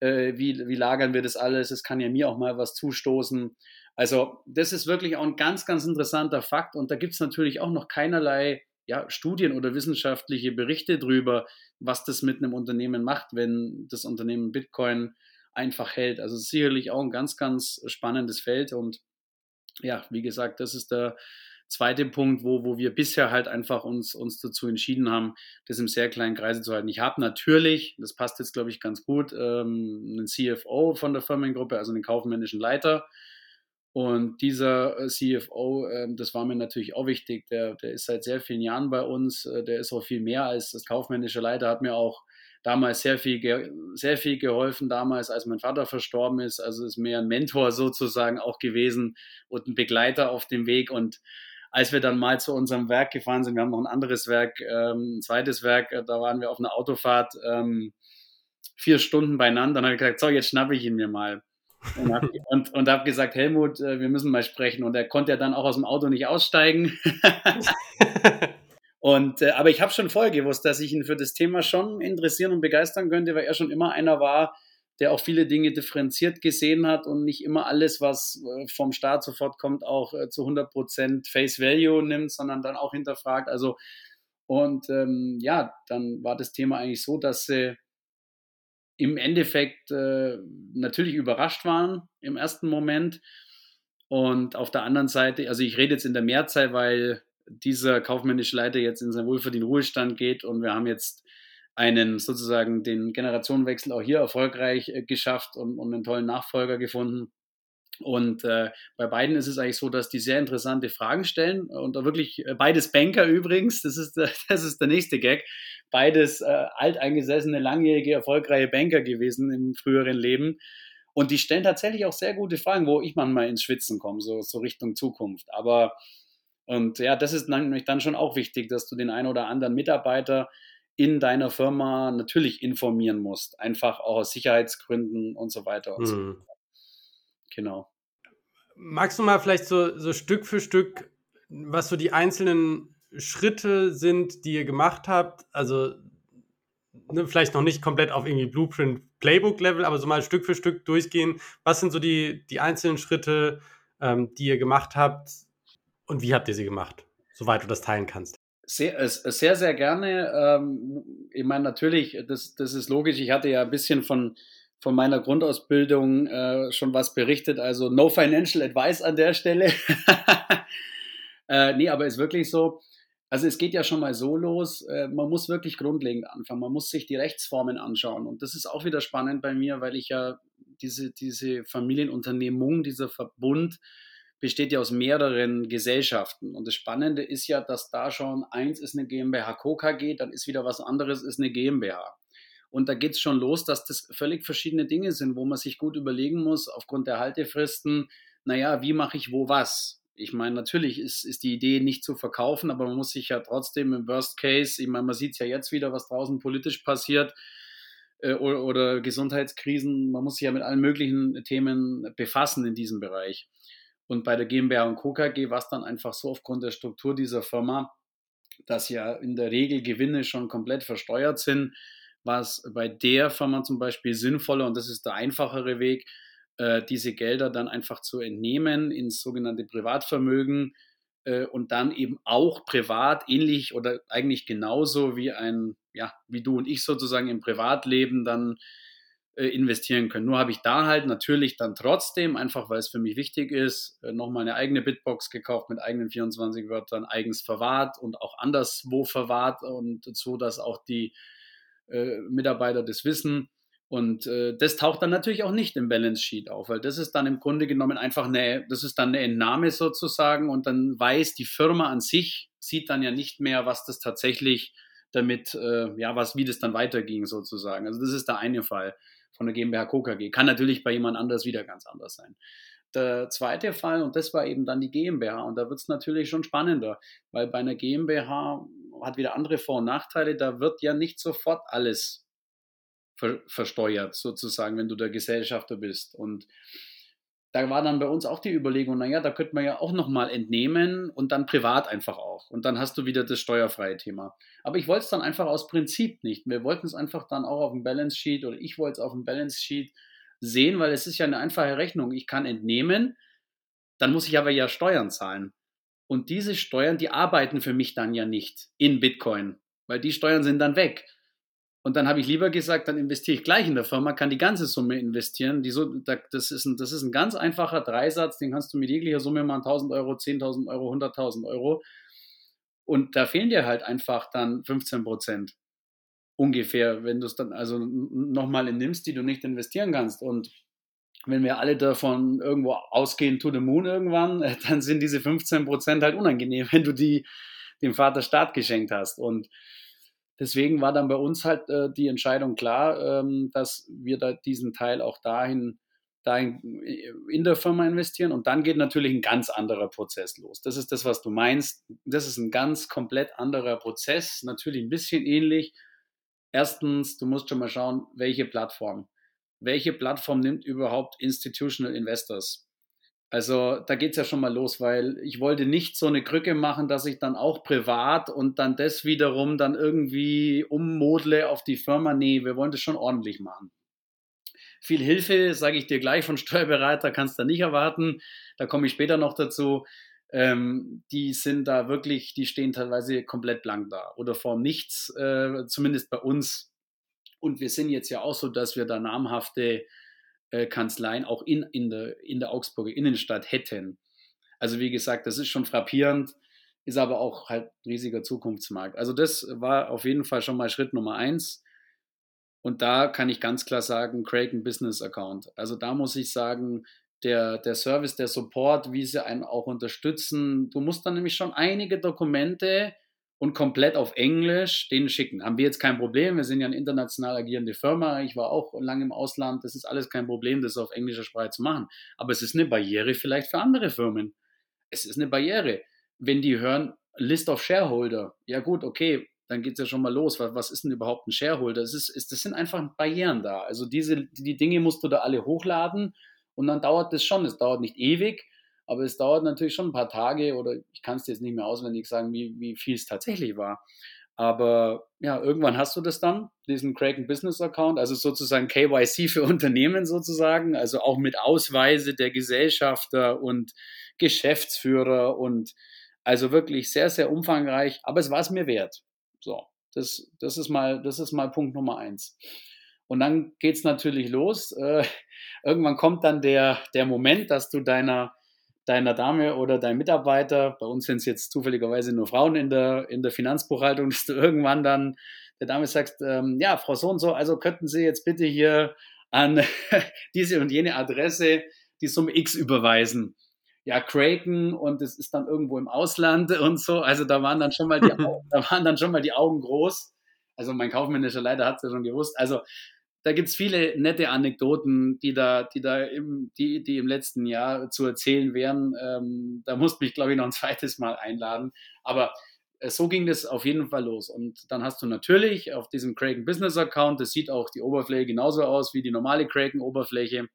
S2: äh, wie, wie lagern wir das alles, es kann ja mir auch mal was zustoßen. Also das ist wirklich auch ein ganz, ganz interessanter Fakt und da gibt es natürlich auch noch keinerlei ja, Studien oder wissenschaftliche Berichte drüber, was das mit einem Unternehmen macht, wenn das Unternehmen Bitcoin einfach hält. Also sicherlich auch ein ganz, ganz spannendes Feld und ja, wie gesagt, das ist der zweite Punkt, wo, wo wir bisher halt einfach uns, uns dazu entschieden haben, das im sehr kleinen Kreise zu halten. Ich habe natürlich, das passt jetzt glaube ich ganz gut, ähm, einen CFO von der Firmengruppe, also einen kaufmännischen Leiter. Und dieser äh, CFO, äh, das war mir natürlich auch wichtig, der, der ist seit sehr vielen Jahren bei uns, äh, der ist auch viel mehr als das kaufmännische Leiter, hat mir auch damals sehr viel, sehr viel geholfen, damals, als mein Vater verstorben ist. Also ist mehr ein Mentor sozusagen auch gewesen und ein Begleiter auf dem Weg. Und als wir dann mal zu unserem Werk gefahren sind, wir haben noch ein anderes Werk, ähm, ein zweites Werk, äh, da waren wir auf einer Autofahrt ähm, vier Stunden beieinander. Dann habe ich gesagt, so, jetzt schnappe ich ihn mir mal. Und habe und, und hab gesagt, Helmut, äh, wir müssen mal sprechen. Und er konnte ja dann auch aus dem Auto nicht aussteigen. Und, äh, aber ich habe schon vorher gewusst, dass ich ihn für das Thema schon interessieren und begeistern könnte, weil er schon immer einer war, der auch viele Dinge differenziert gesehen hat und nicht immer alles, was äh, vom Staat sofort kommt, auch äh, zu 100% Face Value nimmt, sondern dann auch hinterfragt. Also, und ähm, ja, dann war das Thema eigentlich so, dass sie im Endeffekt äh, natürlich überrascht waren im ersten Moment. Und auf der anderen Seite, also ich rede jetzt in der Mehrzahl, weil dieser kaufmännische Leiter jetzt in seinen wohlverdienten Ruhestand geht und wir haben jetzt einen sozusagen den Generationenwechsel auch hier erfolgreich äh, geschafft und, und einen tollen Nachfolger gefunden. Und äh, bei beiden ist es eigentlich so, dass die sehr interessante Fragen stellen und da wirklich äh, beides Banker übrigens, das ist, der, das ist der nächste Gag, beides äh, alteingesessene, langjährige, erfolgreiche Banker gewesen im früheren Leben. Und die stellen tatsächlich auch sehr gute Fragen, wo ich manchmal ins Schwitzen komme, so, so Richtung Zukunft. Aber und ja, das ist nämlich dann schon auch wichtig, dass du den einen oder anderen Mitarbeiter in deiner Firma natürlich informieren musst. Einfach auch aus Sicherheitsgründen und so weiter und mhm. so hm. fort. Genau.
S1: Magst du mal vielleicht so, so Stück für Stück, was so die einzelnen Schritte sind, die ihr gemacht habt? Also ne, vielleicht noch nicht komplett auf irgendwie Blueprint Playbook Level, aber so mal Stück für Stück durchgehen. Was sind so die, die einzelnen Schritte, ähm, die ihr gemacht habt und wie habt ihr sie gemacht, soweit du das teilen kannst?
S2: Sehr, sehr, sehr gerne. Ähm, ich meine, natürlich, das, das ist logisch. Ich hatte ja ein bisschen von, von meiner Grundausbildung äh, schon was berichtet. Also no financial advice an der Stelle. äh, nee, aber ist wirklich so. Also es geht ja schon mal so los, äh, man muss wirklich grundlegend anfangen, man muss sich die Rechtsformen anschauen. Und das ist auch wieder spannend bei mir, weil ich ja diese, diese Familienunternehmung, dieser Verbund besteht ja aus mehreren Gesellschaften. Und das Spannende ist ja, dass da schon eins ist eine GmbH KG, dann ist wieder was anderes, ist eine GmbH. Und da geht es schon los, dass das völlig verschiedene Dinge sind, wo man sich gut überlegen muss, aufgrund der Haltefristen, naja, wie mache ich wo was? Ich meine, natürlich ist, ist die Idee nicht zu verkaufen, aber man muss sich ja trotzdem im Worst Case, ich meine, man sieht es ja jetzt wieder, was draußen politisch passiert äh, oder, oder Gesundheitskrisen, man muss sich ja mit allen möglichen Themen befassen in diesem Bereich. Und bei der GmbH und Co. KG war es dann einfach so aufgrund der Struktur dieser Firma, dass ja in der Regel Gewinne schon komplett versteuert sind was bei der Firma zum Beispiel sinnvoller und das ist der einfachere Weg, äh, diese Gelder dann einfach zu entnehmen ins sogenannte Privatvermögen äh, und dann eben auch privat ähnlich oder eigentlich genauso wie ein, ja, wie du und ich sozusagen im Privatleben dann investieren können. Nur habe ich da halt natürlich dann trotzdem, einfach weil es für mich wichtig ist, äh, nochmal eine eigene Bitbox gekauft mit eigenen 24 Wörtern, eigens verwahrt und auch anderswo verwahrt und so, dass auch die äh, Mitarbeiter das wissen. Und äh, das taucht dann natürlich auch nicht im Balance Sheet auf, weil das ist dann im Grunde genommen einfach eine, das ist dann eine Entnahme sozusagen und dann weiß die Firma an sich, sieht dann ja nicht mehr, was das tatsächlich damit, äh, ja, was, wie das dann weiterging sozusagen. Also das ist der eine Fall von der GmbH KKG. Kann natürlich bei jemand anders wieder ganz anders sein. Der zweite Fall, und das war eben dann die GmbH, und da wird es natürlich schon spannender, weil bei einer GmbH hat wieder andere Vor- und Nachteile, da wird ja nicht sofort alles ver versteuert, sozusagen, wenn du der Gesellschafter bist. Und da war dann bei uns auch die Überlegung, naja, da könnte man ja auch nochmal entnehmen und dann privat einfach auch. Und dann hast du wieder das steuerfreie Thema. Aber ich wollte es dann einfach aus Prinzip nicht. Wir wollten es einfach dann auch auf dem Balance Sheet oder ich wollte es auf dem Balance Sheet sehen, weil es ist ja eine einfache Rechnung. Ich kann entnehmen, dann muss ich aber ja Steuern zahlen. Und diese Steuern, die arbeiten für mich dann ja nicht in Bitcoin, weil die Steuern sind dann weg. Und dann habe ich lieber gesagt, dann investiere ich gleich in der Firma, kann die ganze Summe investieren. Die so, das, ist ein, das ist ein ganz einfacher Dreisatz, den kannst du mit jeglicher Summe machen, 1000 Euro, 10.000 Euro, 100.000 Euro. Und da fehlen dir halt einfach dann 15 Prozent ungefähr, wenn du es dann also nochmal nimmst, die du nicht investieren kannst. Und wenn wir alle davon irgendwo ausgehen, to the moon irgendwann, dann sind diese 15 Prozent halt unangenehm, wenn du die dem Vater Staat geschenkt hast. Und deswegen war dann bei uns halt äh, die Entscheidung klar, ähm, dass wir da diesen Teil auch dahin, dahin äh, in der Firma investieren. Und dann geht natürlich ein ganz anderer Prozess los. Das ist das, was du meinst. Das ist ein ganz komplett anderer Prozess, natürlich ein bisschen ähnlich Erstens, du musst schon mal schauen, welche Plattform. Welche Plattform nimmt überhaupt Institutional Investors? Also da geht es ja schon mal los, weil ich wollte nicht so eine Krücke machen, dass ich dann auch privat und dann das wiederum dann irgendwie ummodle auf die Firma. Nee, wir wollen das schon ordentlich machen. Viel Hilfe, sage ich dir gleich, von Steuerberater kannst du nicht erwarten. Da komme ich später noch dazu ähm, die sind da wirklich, die stehen teilweise komplett blank da oder vor nichts, äh, zumindest bei uns. Und wir sind jetzt ja auch so, dass wir da namhafte äh, Kanzleien auch in, in, der, in der Augsburger Innenstadt hätten. Also wie gesagt, das ist schon frappierend, ist aber auch halt ein riesiger Zukunftsmarkt. Also das war auf jeden Fall schon mal Schritt Nummer eins. Und da kann ich ganz klar sagen, ein Business Account. Also da muss ich sagen, der, der Service, der Support, wie sie einen auch unterstützen. Du musst dann nämlich schon einige Dokumente und komplett auf Englisch denen schicken. Haben wir jetzt kein Problem. Wir sind ja eine international agierende Firma. Ich war auch lange im Ausland. Das ist alles kein Problem, das auf englischer Sprache zu machen. Aber es ist eine Barriere vielleicht für andere Firmen. Es ist eine Barriere. Wenn die hören, List of Shareholder, ja gut, okay, dann geht es ja schon mal los. Was, was ist denn überhaupt ein Shareholder? Das, ist, ist, das sind einfach Barrieren da. Also diese, die Dinge musst du da alle hochladen und dann dauert das schon. Es dauert nicht ewig, aber es dauert natürlich schon ein paar Tage oder ich kann es dir jetzt nicht mehr auswendig sagen, wie, wie viel es tatsächlich war. Aber ja, irgendwann hast du das dann, diesen Kraken Business Account, also sozusagen KYC für Unternehmen sozusagen, also auch mit Ausweise der Gesellschafter und Geschäftsführer und also wirklich sehr, sehr umfangreich, aber es war es mir wert. So, das, das, ist mal, das ist mal Punkt Nummer eins. Und dann geht es natürlich los. Äh, irgendwann kommt dann der, der Moment, dass du deiner, deiner Dame oder deinem Mitarbeiter, bei uns sind es jetzt zufälligerweise nur Frauen in der, in der Finanzbuchhaltung, dass du irgendwann dann der Dame sagst, ähm, ja, Frau so und so, also könnten Sie jetzt bitte hier an diese und jene Adresse die Summe X überweisen. Ja, Kraken und es ist dann irgendwo im Ausland und so. Also da waren dann schon mal die, Augen, da waren dann schon mal die Augen groß. Also mein kaufmännischer Leiter hat es ja schon gewusst. Also da gibt es viele nette Anekdoten, die da, die da im, die, die im letzten Jahr zu erzählen wären. Ähm, da musste mich, glaube ich, noch ein zweites Mal einladen. Aber äh, so ging das auf jeden Fall los. Und dann hast du natürlich auf diesem Kraken Business Account, das sieht auch die Oberfläche genauso aus wie die normale Kraken-Oberfläche.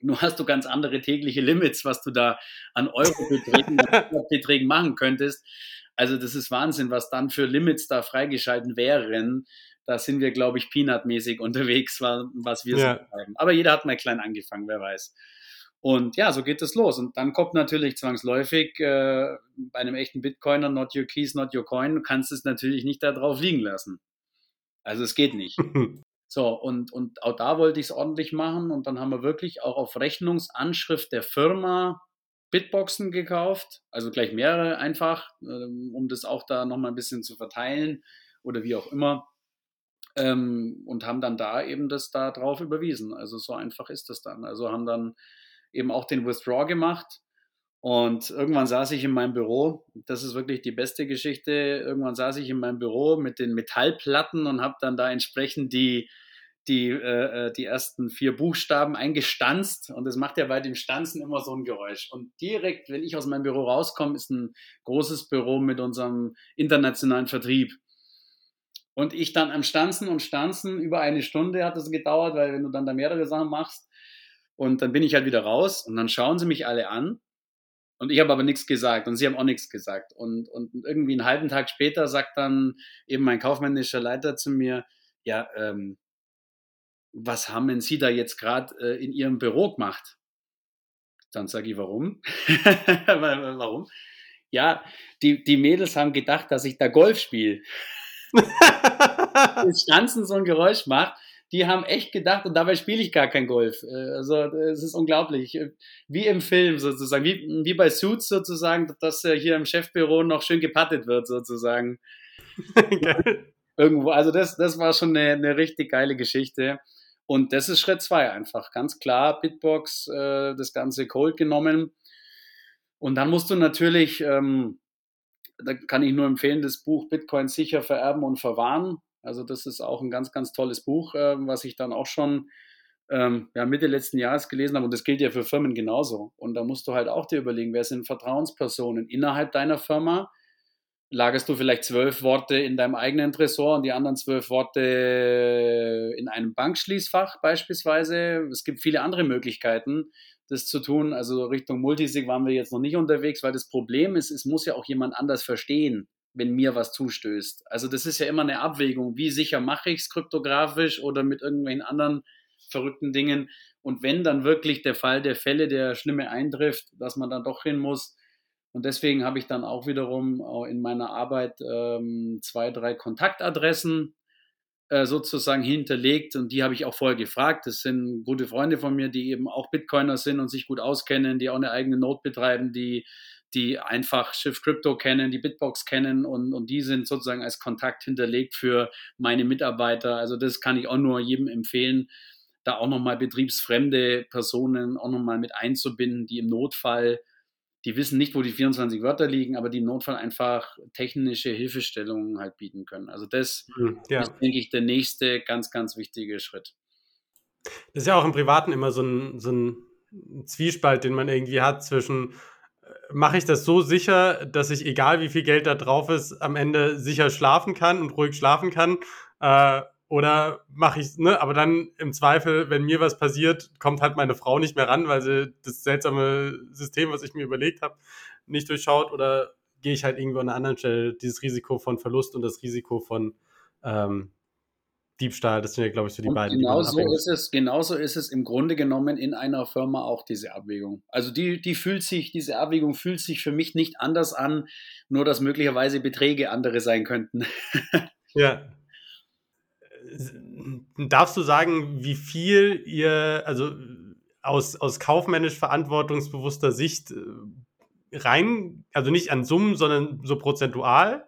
S2: Nur hast du ganz andere tägliche Limits, was du da an Euro-Beträgen Beträgen machen könntest. Also das ist Wahnsinn, was dann für Limits da freigeschalten wären da sind wir, glaube ich, peanutmäßig unterwegs, was wir ja. so Aber jeder hat mal klein angefangen, wer weiß. Und ja, so geht es los. Und dann kommt natürlich zwangsläufig äh, bei einem echten Bitcoiner, not your keys, not your coin, du kannst es natürlich nicht da drauf liegen lassen. Also es geht nicht. so, und, und auch da wollte ich es ordentlich machen. Und dann haben wir wirklich auch auf Rechnungsanschrift der Firma Bitboxen gekauft, also gleich mehrere einfach, ähm, um das auch da nochmal ein bisschen zu verteilen oder wie auch immer ähm, und haben dann da eben das da drauf überwiesen. Also so einfach ist das dann. Also haben dann eben auch den Withdraw gemacht. Und irgendwann saß ich in meinem Büro, das ist wirklich die beste Geschichte, irgendwann saß ich in meinem Büro mit den Metallplatten und habe dann da entsprechend die, die, äh, äh, die ersten vier Buchstaben eingestanzt und das macht ja bei dem Stanzen immer so ein Geräusch. Und direkt, wenn ich aus meinem Büro rauskomme, ist ein großes Büro mit unserem internationalen Vertrieb. Und ich dann am Stanzen und Stanzen, über eine Stunde hat das gedauert, weil wenn du dann da mehrere Sachen machst, und dann bin ich halt wieder raus und dann schauen sie mich alle an. Und ich habe aber nichts gesagt und sie haben auch nichts gesagt. Und, und irgendwie einen halben Tag später sagt dann eben mein kaufmännischer Leiter zu mir, ja, ähm, was haben denn Sie da jetzt gerade äh, in Ihrem Büro gemacht? Dann sage ich, warum? warum? Ja, die, die Mädels haben gedacht, dass ich da Golf spiele. das Stanzen so ein Geräusch macht, die haben echt gedacht, und dabei spiele ich gar kein Golf. Äh, also es ist unglaublich. Wie im Film sozusagen, wie, wie bei Suits sozusagen, dass hier im Chefbüro noch schön gepattet wird sozusagen. Irgendwo, also das, das war schon eine, eine richtig geile Geschichte. Und das ist Schritt zwei einfach. Ganz klar, Bitbox, äh, das Ganze cold genommen. Und dann musst du natürlich ähm, da kann ich nur empfehlen, das Buch Bitcoin sicher vererben und verwahren. Also das ist auch ein ganz, ganz tolles Buch, äh, was ich dann auch schon ähm, ja, Mitte letzten Jahres gelesen habe. Und das gilt ja für Firmen genauso. Und da musst du halt auch dir überlegen, wer sind Vertrauenspersonen innerhalb deiner Firma? Lagerst du vielleicht zwölf Worte in deinem eigenen Tresor und die anderen zwölf Worte in einem Bankschließfach beispielsweise? Es gibt viele andere Möglichkeiten das zu tun. Also Richtung Multisig waren wir jetzt noch nicht unterwegs, weil das Problem ist, es muss ja auch jemand anders verstehen, wenn mir was zustößt. Also das ist ja immer eine Abwägung, wie sicher mache ich es kryptografisch oder mit irgendwelchen anderen verrückten Dingen. Und wenn dann wirklich der Fall der Fälle, der Schlimme eintrifft, dass man dann doch hin muss. Und deswegen habe ich dann auch wiederum in meiner Arbeit ähm, zwei, drei Kontaktadressen äh, sozusagen hinterlegt und die habe ich auch vorher gefragt. Das sind gute Freunde von mir, die eben auch Bitcoiner sind und sich gut auskennen, die auch eine eigene Note betreiben, die, die einfach Shift Crypto kennen, die Bitbox kennen und, und die sind sozusagen als Kontakt hinterlegt für meine Mitarbeiter. Also das kann ich auch nur jedem empfehlen. da auch nochmal betriebsfremde Personen auch nochmal mit einzubinden, die im Notfall, die wissen nicht, wo die 24 Wörter liegen, aber die im Notfall einfach technische Hilfestellungen halt bieten können. Also das mhm, ja. ist, denke ich, der nächste ganz, ganz wichtige Schritt.
S1: Das ist ja auch im Privaten immer so ein, so ein Zwiespalt, den man irgendwie hat zwischen äh, mache ich das so sicher, dass ich, egal wie viel Geld da drauf ist, am Ende sicher schlafen kann und ruhig schlafen kann. Äh, oder mache ich, ne, aber dann im Zweifel, wenn mir was passiert, kommt halt meine Frau nicht mehr ran, weil sie das seltsame System, was ich mir überlegt habe, nicht durchschaut. Oder gehe ich halt irgendwo an einer anderen Stelle dieses Risiko von Verlust und das Risiko von ähm, Diebstahl, das sind ja, glaube ich, so die und beiden.
S2: Genau so ist es, genauso ist es im Grunde genommen in einer Firma auch diese Abwägung. Also die, die fühlt sich, diese Abwägung fühlt sich für mich nicht anders an, nur dass möglicherweise Beträge andere sein könnten.
S1: ja. Darfst du sagen, wie viel ihr, also aus, aus kaufmännisch verantwortungsbewusster Sicht äh, rein, also nicht an Summen, sondern so prozentual?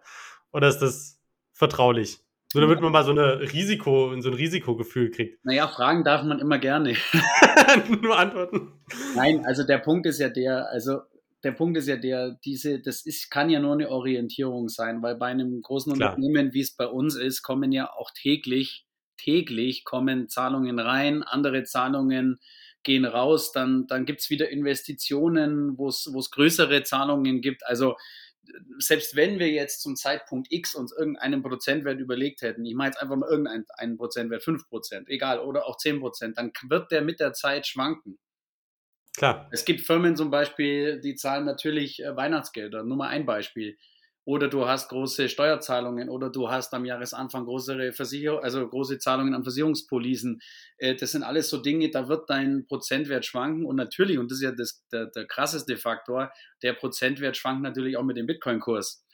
S1: Oder ist das vertraulich? So, damit man mal so, eine Risiko, so ein Risikogefühl kriegt.
S2: Naja, fragen darf man immer gerne.
S1: Nur antworten.
S2: Nein, also der Punkt ist ja der, also der Punkt ist ja der, diese, das ist, kann ja nur eine Orientierung sein, weil bei einem großen Klar. Unternehmen, wie es bei uns ist, kommen ja auch täglich, täglich kommen Zahlungen rein, andere Zahlungen gehen raus, dann, dann gibt es wieder Investitionen, wo es größere Zahlungen gibt. Also selbst wenn wir jetzt zum Zeitpunkt X uns irgendeinen Prozentwert überlegt hätten, ich meine jetzt einfach mal irgendeinen Prozentwert, 5 Prozent, egal, oder auch 10 Prozent, dann wird der mit der Zeit schwanken.
S1: Klar.
S2: Es gibt Firmen zum Beispiel, die zahlen natürlich äh, Weihnachtsgelder, nur mal ein Beispiel oder du hast große Steuerzahlungen oder du hast am Jahresanfang größere Versicherung, also große Zahlungen an Versicherungspolisen. Äh, das sind alles so Dinge, da wird dein Prozentwert schwanken und natürlich, und das ist ja das, der, der krasseste Faktor, der Prozentwert schwankt natürlich auch mit dem Bitcoin-Kurs.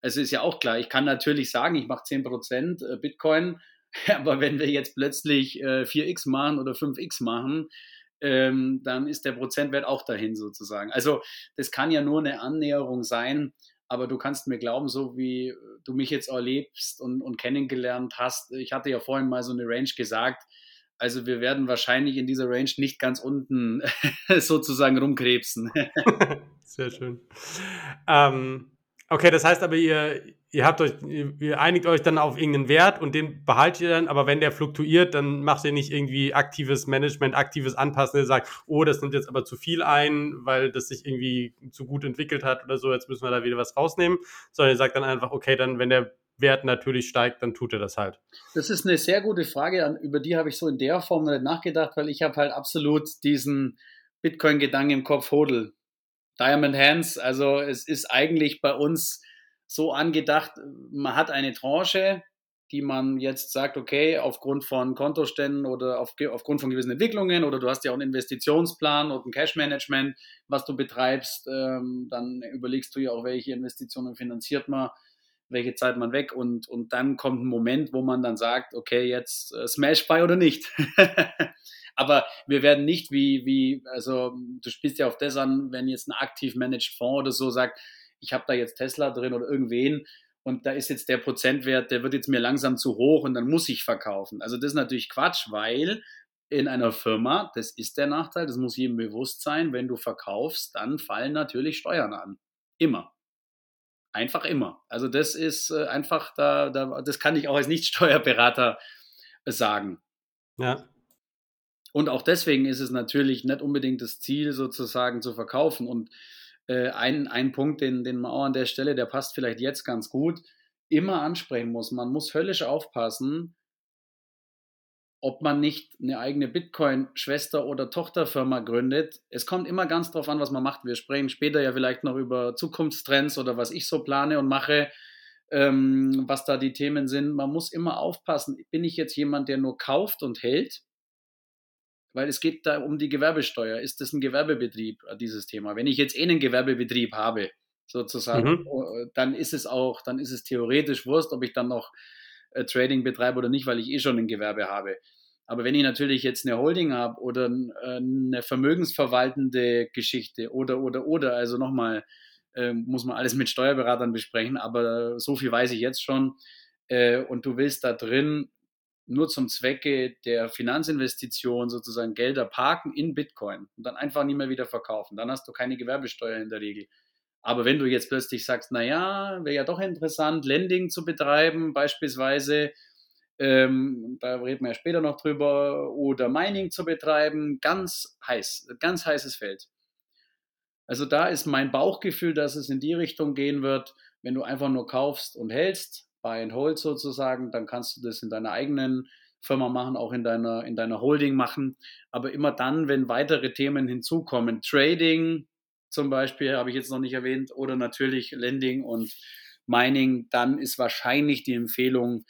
S2: Es ist ja auch klar, ich kann natürlich sagen, ich mache 10% äh, Bitcoin, aber wenn wir jetzt plötzlich 4x äh, machen oder 5x machen, ähm, dann ist der Prozentwert auch dahin sozusagen. Also das kann ja nur eine Annäherung sein, aber du kannst mir glauben, so wie du mich jetzt erlebst und, und kennengelernt hast, ich hatte ja vorhin mal so eine Range gesagt, also wir werden wahrscheinlich in dieser Range nicht ganz unten sozusagen rumkrebsen.
S1: Sehr schön. Ähm, okay, das heißt aber, ihr, ihr habt euch, ihr einigt euch dann auf irgendeinen Wert und den behaltet ihr dann, aber wenn der fluktuiert, dann macht ihr nicht irgendwie aktives Management, aktives Anpassen, ihr sagt, oh, das nimmt jetzt aber zu viel ein, weil das sich irgendwie zu gut entwickelt hat oder so, jetzt müssen wir da wieder was rausnehmen, sondern ihr sagt dann einfach, okay, dann, wenn der Wert natürlich steigt, dann tut er das halt.
S2: Das ist eine sehr gute Frage, über die habe ich so in der Form nicht nachgedacht, weil ich habe halt absolut diesen Bitcoin-Gedanken im Kopf, Hodel. Diamond Hands, also es ist eigentlich bei uns so angedacht, man hat eine Tranche, die man jetzt sagt, okay, aufgrund von Kontoständen oder auf, aufgrund von gewissen Entwicklungen oder du hast ja auch einen Investitionsplan oder ein Cash-Management, was du betreibst, ähm, dann überlegst du ja auch, welche Investitionen finanziert man, welche Zeit man weg und, und dann kommt ein Moment, wo man dann sagt, okay, jetzt äh, Smash Buy oder nicht. Aber wir werden nicht wie, wie, also du spielst ja auf das an, wenn jetzt ein aktiv managed Fonds oder so sagt, ich habe da jetzt Tesla drin oder irgendwen und da ist jetzt der Prozentwert, der wird jetzt mir langsam zu hoch und dann muss ich verkaufen. Also das ist natürlich Quatsch, weil in einer Firma, das ist der Nachteil, das muss jedem bewusst sein, wenn du verkaufst, dann fallen natürlich Steuern an. Immer. Einfach immer. Also das ist äh, einfach, da, da, das kann ich auch als Nicht-Steuerberater sagen.
S1: Ja.
S2: Und auch deswegen ist es natürlich nicht unbedingt das Ziel, sozusagen zu verkaufen. Und äh, ein, ein Punkt, den, den man auch an der Stelle, der passt vielleicht jetzt ganz gut, immer ansprechen muss. Man muss höllisch aufpassen, ob man nicht eine eigene Bitcoin-Schwester- oder Tochterfirma gründet. Es kommt immer ganz darauf an, was man macht. Wir sprechen später ja vielleicht noch über Zukunftstrends oder was ich so plane und mache, ähm, was da die Themen sind. Man muss immer aufpassen. Bin ich jetzt jemand, der nur kauft und hält? Weil es geht da um die Gewerbesteuer. Ist das ein Gewerbebetrieb, äh, dieses Thema? Wenn ich jetzt eh einen Gewerbebetrieb habe, sozusagen, mhm. Äh, dann ist es auch, dann ist es theoretisch Wurst, ob ich dann noch äh, Trading betreibe oder nicht, weil ich eh schon ein Gewerbe habe. Aber wenn ich natürlich jetzt eine Holding habe oder eine vermögensverwaltende Geschichte oder, oder, oder, also nochmal, äh, muss man alles mit Steuerberatern besprechen, aber so viel weiß ich jetzt schon. Und du willst da drin nur zum Zwecke der Finanzinvestition sozusagen Gelder parken in Bitcoin und dann einfach nie mehr wieder verkaufen. Dann hast du keine Gewerbesteuer in der Regel. Aber wenn du jetzt plötzlich sagst, naja, wäre ja doch interessant, Lending zu betreiben, beispielsweise, ähm, da reden wir ja später noch drüber, oder Mining zu betreiben, ganz heiß, ganz heißes Feld. Also da ist mein Bauchgefühl, dass es in die Richtung gehen wird, wenn du einfach nur kaufst und hältst, Buy and Hold sozusagen, dann kannst du das in deiner eigenen Firma machen, auch in deiner, in deiner Holding machen. Aber immer dann, wenn weitere Themen hinzukommen, Trading zum Beispiel habe ich jetzt noch nicht erwähnt, oder natürlich Lending und Mining, dann ist wahrscheinlich die Empfehlung,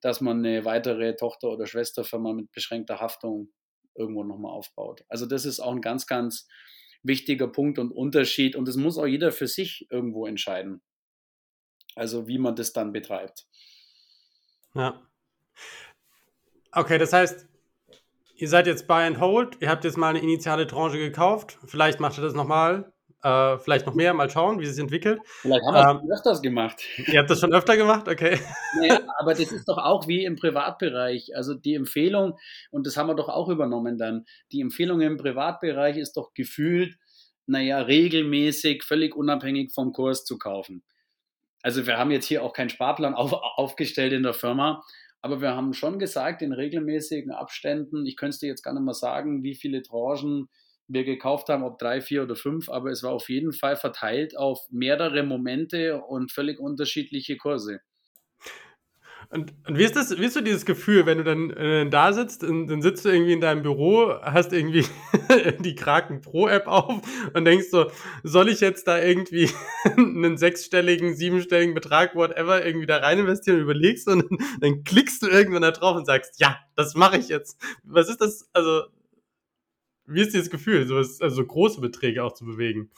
S2: dass man eine weitere Tochter- oder Schwesterfirma mit beschränkter Haftung irgendwo nochmal aufbaut. Also das ist auch ein ganz, ganz wichtiger Punkt und Unterschied. Und das muss auch jeder für sich irgendwo entscheiden. Also wie man das dann betreibt.
S1: Ja. Okay, das heißt, ihr seid jetzt Buy and Hold, ihr habt jetzt mal eine initiale Tranche gekauft, vielleicht macht ihr das nochmal, äh, vielleicht noch mehr, mal schauen, wie es sich entwickelt.
S2: Vielleicht haben wir ähm, das öfters gemacht.
S1: Ihr habt das schon öfter gemacht, okay.
S2: Naja, aber das ist doch auch wie im Privatbereich. Also die Empfehlung, und das haben wir doch auch übernommen dann, die Empfehlung im Privatbereich ist doch gefühlt, naja, regelmäßig, völlig unabhängig vom Kurs zu kaufen. Also wir haben jetzt hier auch keinen Sparplan auf, aufgestellt in der Firma, aber wir haben schon gesagt, in regelmäßigen Abständen, ich könnte dir jetzt gar nicht mal sagen, wie viele Tranchen wir gekauft haben, ob drei, vier oder fünf, aber es war auf jeden Fall verteilt auf mehrere Momente und völlig unterschiedliche Kurse.
S1: Und, und, wie ist das, wie ist so dieses Gefühl, wenn du dann äh, da sitzt und dann sitzt du irgendwie in deinem Büro, hast irgendwie die Kraken Pro App auf und denkst so, soll ich jetzt da irgendwie einen sechsstelligen, siebenstelligen Betrag, whatever, irgendwie da rein investieren, überlegst und dann, klickst du irgendwann da drauf und sagst, ja, das mache ich jetzt. Was ist das, also, wie ist dieses Gefühl, so, also große Beträge auch zu bewegen?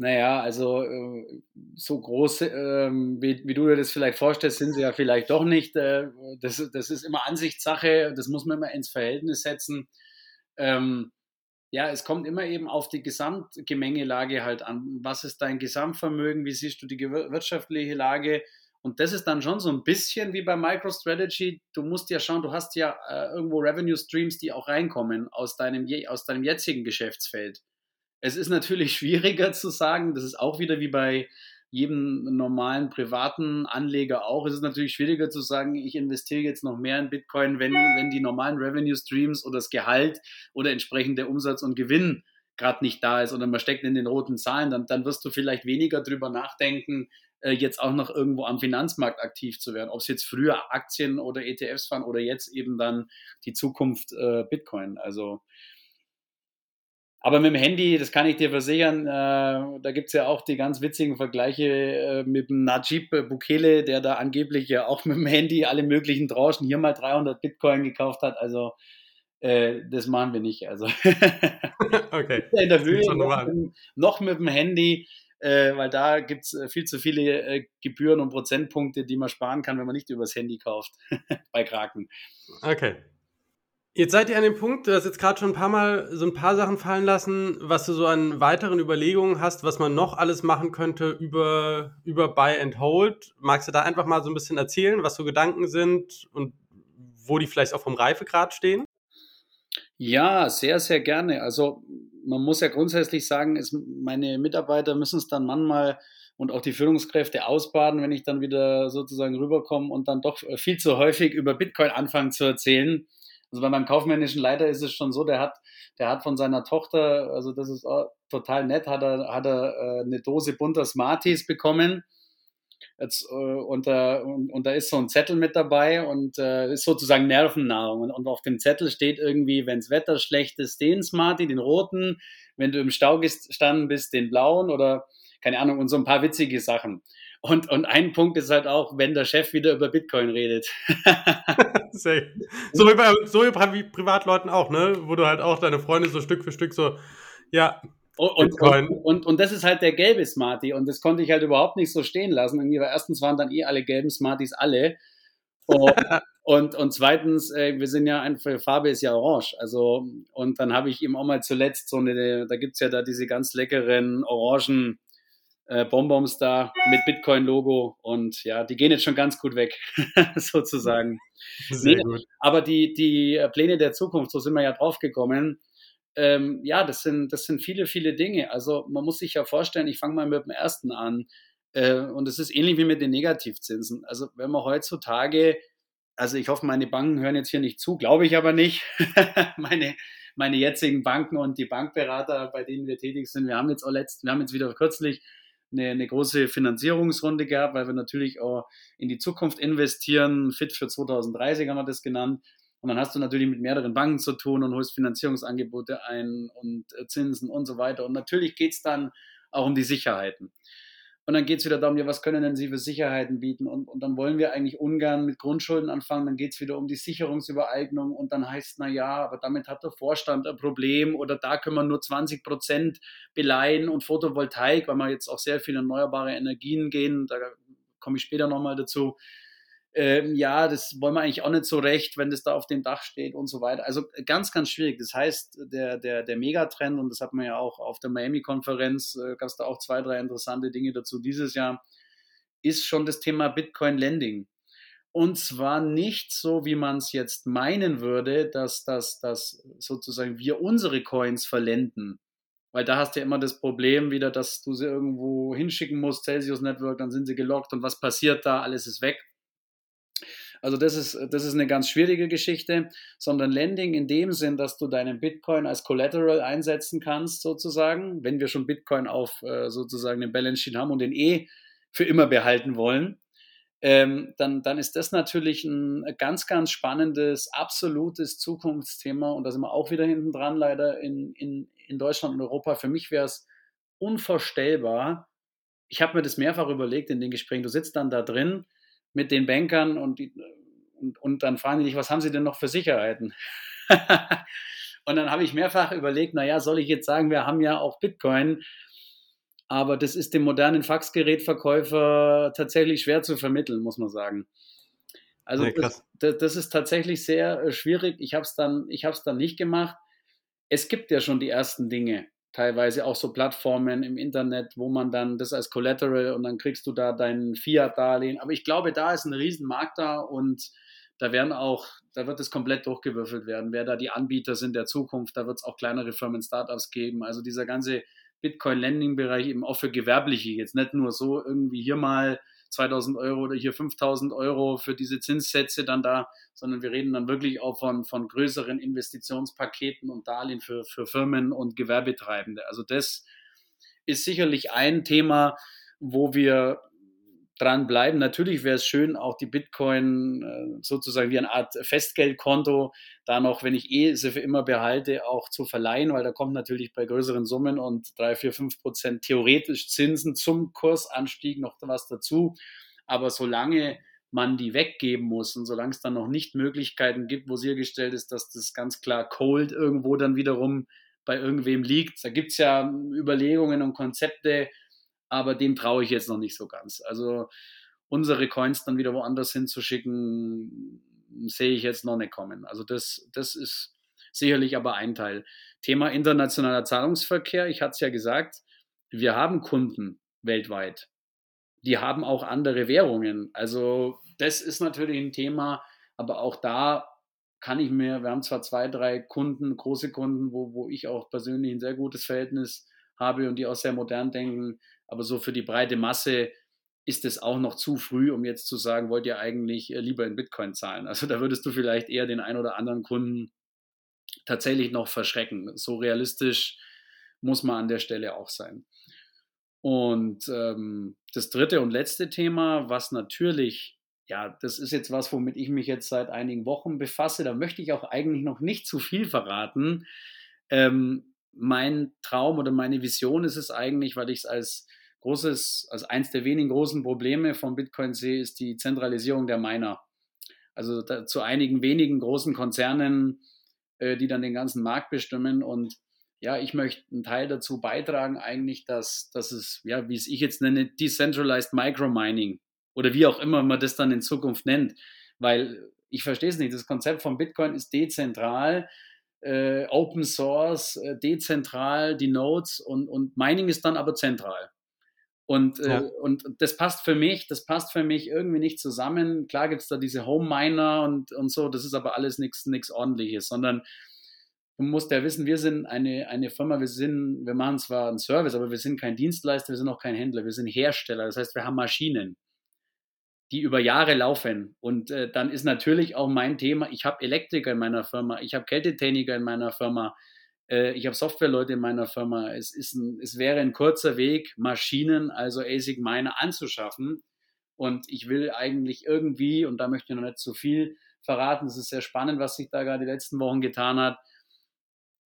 S2: Naja, also äh, so groß, ähm, wie, du dir das vielleicht vorstellst, sind sie ja vielleicht doch nicht. Äh, das, das ist immer Ansichtssache, das muss man immer ins Verhältnis setzen. Ähm, ja, es kommt immer eben auf die Gesamtgemengelage halt an. Was ist dein Gesamtvermögen? Wie siehst du die wirtschaftliche Lage? Und das ist dann schon so ein bisschen wie bei MicroStrategy. Du musst ja schauen, du hast ja äh, irgendwo Revenue Streams, die auch reinkommen aus deinem, aus deinem jetzigen Geschäftsfeld. Es ist natürlich schwieriger zu sagen, das ist auch wieder wie bei jedem normalen privaten Anleger auch. Es ist natürlich schwieriger zu sagen, ich investiere jetzt noch mehr in Bitcoin, wenn, wenn die normalen Revenue Streams oder das Gehalt oder entsprechend der Umsatz und Gewinn gerade nicht da ist oder man steckt in den roten Zahlen, dann, dann wirst du vielleicht weniger drüber nachdenken, äh, jetzt auch noch irgendwo am Finanzmarkt aktiv zu werden. Ob es jetzt früher Aktien oder ETFs waren oder jetzt eben dann die Zukunft äh, Bitcoin. Also aber mit dem Handy, das kann ich dir versichern, äh, da gibt es ja auch die ganz witzigen Vergleiche äh, mit dem Najib Bukele, der da angeblich ja auch mit dem Handy alle möglichen Tranchen hier mal 300 Bitcoin gekauft hat. Also äh, das machen wir nicht. Also okay. in der Höhe noch, noch, mit dem Handy, äh, weil da gibt es äh, viel zu viele äh, Gebühren und Prozentpunkte, die man sparen kann, wenn man nicht übers Handy kauft bei Kraken.
S1: Okay. Jetzt seid ihr an dem Punkt, du hast jetzt gerade schon ein paar Mal so ein paar Sachen fallen lassen, was du so an weiteren Überlegungen hast, was man noch alles machen könnte über, über Buy and Hold. Magst du da einfach mal so ein bisschen erzählen, was so Gedanken sind und wo die vielleicht auch vom Reifegrad stehen?
S2: Ja, sehr, sehr gerne. Also man muss ja grundsätzlich sagen, es, meine Mitarbeiter müssen es dann manchmal und auch die Führungskräfte ausbaden, wenn ich dann wieder sozusagen rüberkomme und dann doch viel zu häufig über Bitcoin anfangen zu erzählen also bei meinem kaufmännischen Leiter ist es schon so, der hat, der hat von seiner Tochter, also das ist total nett, hat er, hat er äh, eine Dose bunter Smarties bekommen. Jetzt, äh, und, da, und, und, da ist so ein Zettel mit dabei und äh, ist sozusagen Nervennahrung. Und, und auf dem Zettel steht irgendwie, wenn das Wetter schlecht ist, den Smartie, den roten, wenn du im Stau gestanden bist, den blauen oder keine Ahnung, und so ein paar witzige Sachen. Und, und ein Punkt ist halt auch, wenn der Chef wieder über Bitcoin redet.
S1: so, wie bei, so wie bei Privatleuten auch, ne? Wo du halt auch deine Freunde so Stück für Stück so, ja.
S2: Und, und, und, und, das ist halt der gelbe Smarty und das konnte ich halt überhaupt nicht so stehen lassen. Irgendwie, weil erstens waren dann eh alle gelben Smarties alle. Und, und, und zweitens, äh, wir sind ja einfach, Farbe ist ja orange. Also, und dann habe ich ihm auch mal zuletzt so eine, da gibt es ja da diese ganz leckeren orangen äh, Bonbons da mit Bitcoin-Logo und ja, die gehen jetzt schon ganz gut weg, sozusagen. Sehr nee, gut. Aber die, die Pläne der Zukunft, so sind wir ja drauf gekommen. Ähm, ja, das sind, das sind viele, viele Dinge. Also man muss sich ja vorstellen, ich fange mal mit dem ersten an. Äh, und es ist ähnlich wie mit den Negativzinsen. Also wenn man heutzutage, also ich hoffe, meine Banken hören jetzt hier nicht zu, glaube ich aber nicht. meine, meine jetzigen Banken und die Bankberater, bei denen wir tätig sind, wir haben jetzt auch letzt, wir haben jetzt wieder kürzlich eine, eine große Finanzierungsrunde gehabt, weil wir natürlich auch in die Zukunft investieren. Fit für 2030 haben wir das genannt. Und dann hast du natürlich mit mehreren Banken zu tun und holst Finanzierungsangebote ein und äh, Zinsen und so weiter. Und natürlich geht es dann auch um die Sicherheiten. Und dann geht es wieder darum, ja, was können denn Sie für Sicherheiten bieten? Und, und dann wollen wir eigentlich ungern mit Grundschulden anfangen. Dann geht es wieder um die Sicherungsübereignung und dann heißt, na ja, aber damit hat der Vorstand ein Problem oder da können wir nur 20 Prozent beleihen und Photovoltaik, weil wir jetzt auch sehr viele erneuerbare Energien gehen. Da komme ich später nochmal dazu ähm, ja, das wollen wir eigentlich auch nicht so recht, wenn das da auf dem Dach steht und so weiter. Also äh, ganz, ganz schwierig. Das heißt, der, der, der Megatrend, und das hat man ja auch auf der Miami-Konferenz, äh, gab es da auch zwei, drei interessante Dinge dazu dieses Jahr, ist schon das Thema Bitcoin-Lending. Und zwar nicht so, wie man es jetzt meinen würde, dass, dass, dass sozusagen wir unsere Coins verlenden. Weil da hast du ja immer das Problem wieder, dass du sie irgendwo hinschicken musst, Celsius Network, dann sind sie gelockt und was passiert da? Alles ist weg. Also das ist, das ist eine ganz schwierige Geschichte, sondern Lending in dem Sinn, dass du deinen Bitcoin als Collateral einsetzen kannst, sozusagen, wenn wir schon Bitcoin auf äh, sozusagen den Balance Sheet haben und den eh für immer behalten wollen, ähm, dann, dann ist das natürlich ein ganz, ganz spannendes, absolutes Zukunftsthema und da sind wir auch wieder hinten dran, leider in, in, in Deutschland und Europa. Für mich wäre es unvorstellbar. Ich habe mir das mehrfach überlegt in den Gesprächen. Du sitzt dann da drin mit den Bankern und, die, und, und dann fragen die dich, was haben sie denn noch für Sicherheiten? und dann habe ich mehrfach überlegt, naja, soll ich jetzt sagen, wir haben ja auch Bitcoin, aber das ist dem modernen Faxgerätverkäufer tatsächlich schwer zu vermitteln, muss man sagen. Also ja, das, das, das, ist tatsächlich sehr äh, schwierig. Ich habe es dann, dann nicht gemacht. Es gibt ja schon die ersten Dinge teilweise auch so Plattformen im Internet, wo man dann das als Collateral und dann kriegst du da dein Fiat-Darlehen. Aber ich glaube, da ist ein Riesenmarkt da und da werden auch, da wird es komplett durchgewürfelt werden, wer da die Anbieter sind der Zukunft. Da wird es auch kleinere Firmen, Startups geben. Also dieser ganze Bitcoin-Lending-Bereich eben auch für Gewerbliche jetzt nicht nur so irgendwie hier mal 2000 Euro oder hier 5000 Euro für diese Zinssätze dann da, sondern wir reden dann wirklich auch von, von größeren Investitionspaketen und Darlehen für, für Firmen und Gewerbetreibende. Also das ist sicherlich ein Thema, wo wir dranbleiben. Natürlich wäre es schön, auch die Bitcoin äh, sozusagen wie eine Art Festgeldkonto da noch, wenn ich eh sie für immer behalte, auch zu verleihen, weil da kommt natürlich bei größeren Summen und 3, 4, 5 Prozent theoretisch Zinsen zum Kursanstieg noch was dazu. Aber solange man die weggeben muss und solange es dann noch nicht Möglichkeiten gibt, wo sichergestellt ist, dass das ganz klar cold irgendwo dann wiederum bei irgendwem liegt, da gibt es ja Überlegungen und Konzepte, aber dem traue ich jetzt noch nicht so ganz. Also unsere Coins dann wieder woanders hinzuschicken, sehe ich jetzt noch nicht kommen. Also das, das ist sicherlich aber ein Teil. Thema internationaler Zahlungsverkehr, ich hatte es ja gesagt, wir haben Kunden weltweit. Die haben auch andere Währungen. Also das ist natürlich ein Thema, aber auch da kann ich mir, wir haben zwar zwei, drei Kunden, große Kunden, wo, wo ich auch persönlich ein sehr gutes Verhältnis habe und die auch sehr modern denken, aber so für die breite Masse ist es auch noch zu früh, um jetzt zu sagen, wollt ihr eigentlich äh, lieber in Bitcoin zahlen? Also da würdest du vielleicht eher den einen oder anderen Kunden tatsächlich noch verschrecken. So realistisch muss man an der Stelle auch sein. Und ähm, das dritte und letzte Thema, was natürlich, ja, das ist jetzt was, womit ich mich jetzt seit einigen Wochen befasse, da möchte ich auch eigentlich noch nicht zu viel verraten. Ähm, mein Traum oder meine Vision ist es eigentlich, weil ich es als großes, als eins der wenigen großen Probleme von Bitcoin sehe, ist die Zentralisierung der Miner. Also da, zu einigen wenigen großen Konzernen, äh, die dann den ganzen Markt bestimmen. Und ja, ich möchte einen Teil dazu beitragen, eigentlich, dass, dass es, ja, wie es ich jetzt nenne, Decentralized Micromining oder wie auch immer man das dann in Zukunft nennt. Weil ich verstehe es nicht, das Konzept von Bitcoin ist dezentral äh, Open Source, äh, dezentral, die Nodes und, und Mining ist dann aber zentral. Und, äh, ja. äh, und das passt für mich, das passt für mich irgendwie nicht zusammen. Klar gibt es da diese Home Miner und, und so, das ist aber alles nichts ordentliches, sondern du musst ja wissen, wir sind eine, eine Firma, wir sind, wir machen zwar einen Service, aber wir sind kein Dienstleister, wir sind auch kein Händler, wir sind Hersteller. Das heißt, wir haben Maschinen, die über Jahre laufen. Und äh, dann ist natürlich auch mein Thema, ich habe Elektriker in meiner Firma, ich habe Kältetechniker in meiner Firma, ich habe Softwareleute in meiner Firma. Es, ist ein, es wäre ein kurzer Weg, Maschinen, also ASIC Miner anzuschaffen. Und ich will eigentlich irgendwie, und da möchte ich noch nicht zu viel verraten, es ist sehr spannend, was sich da gerade die letzten Wochen getan hat,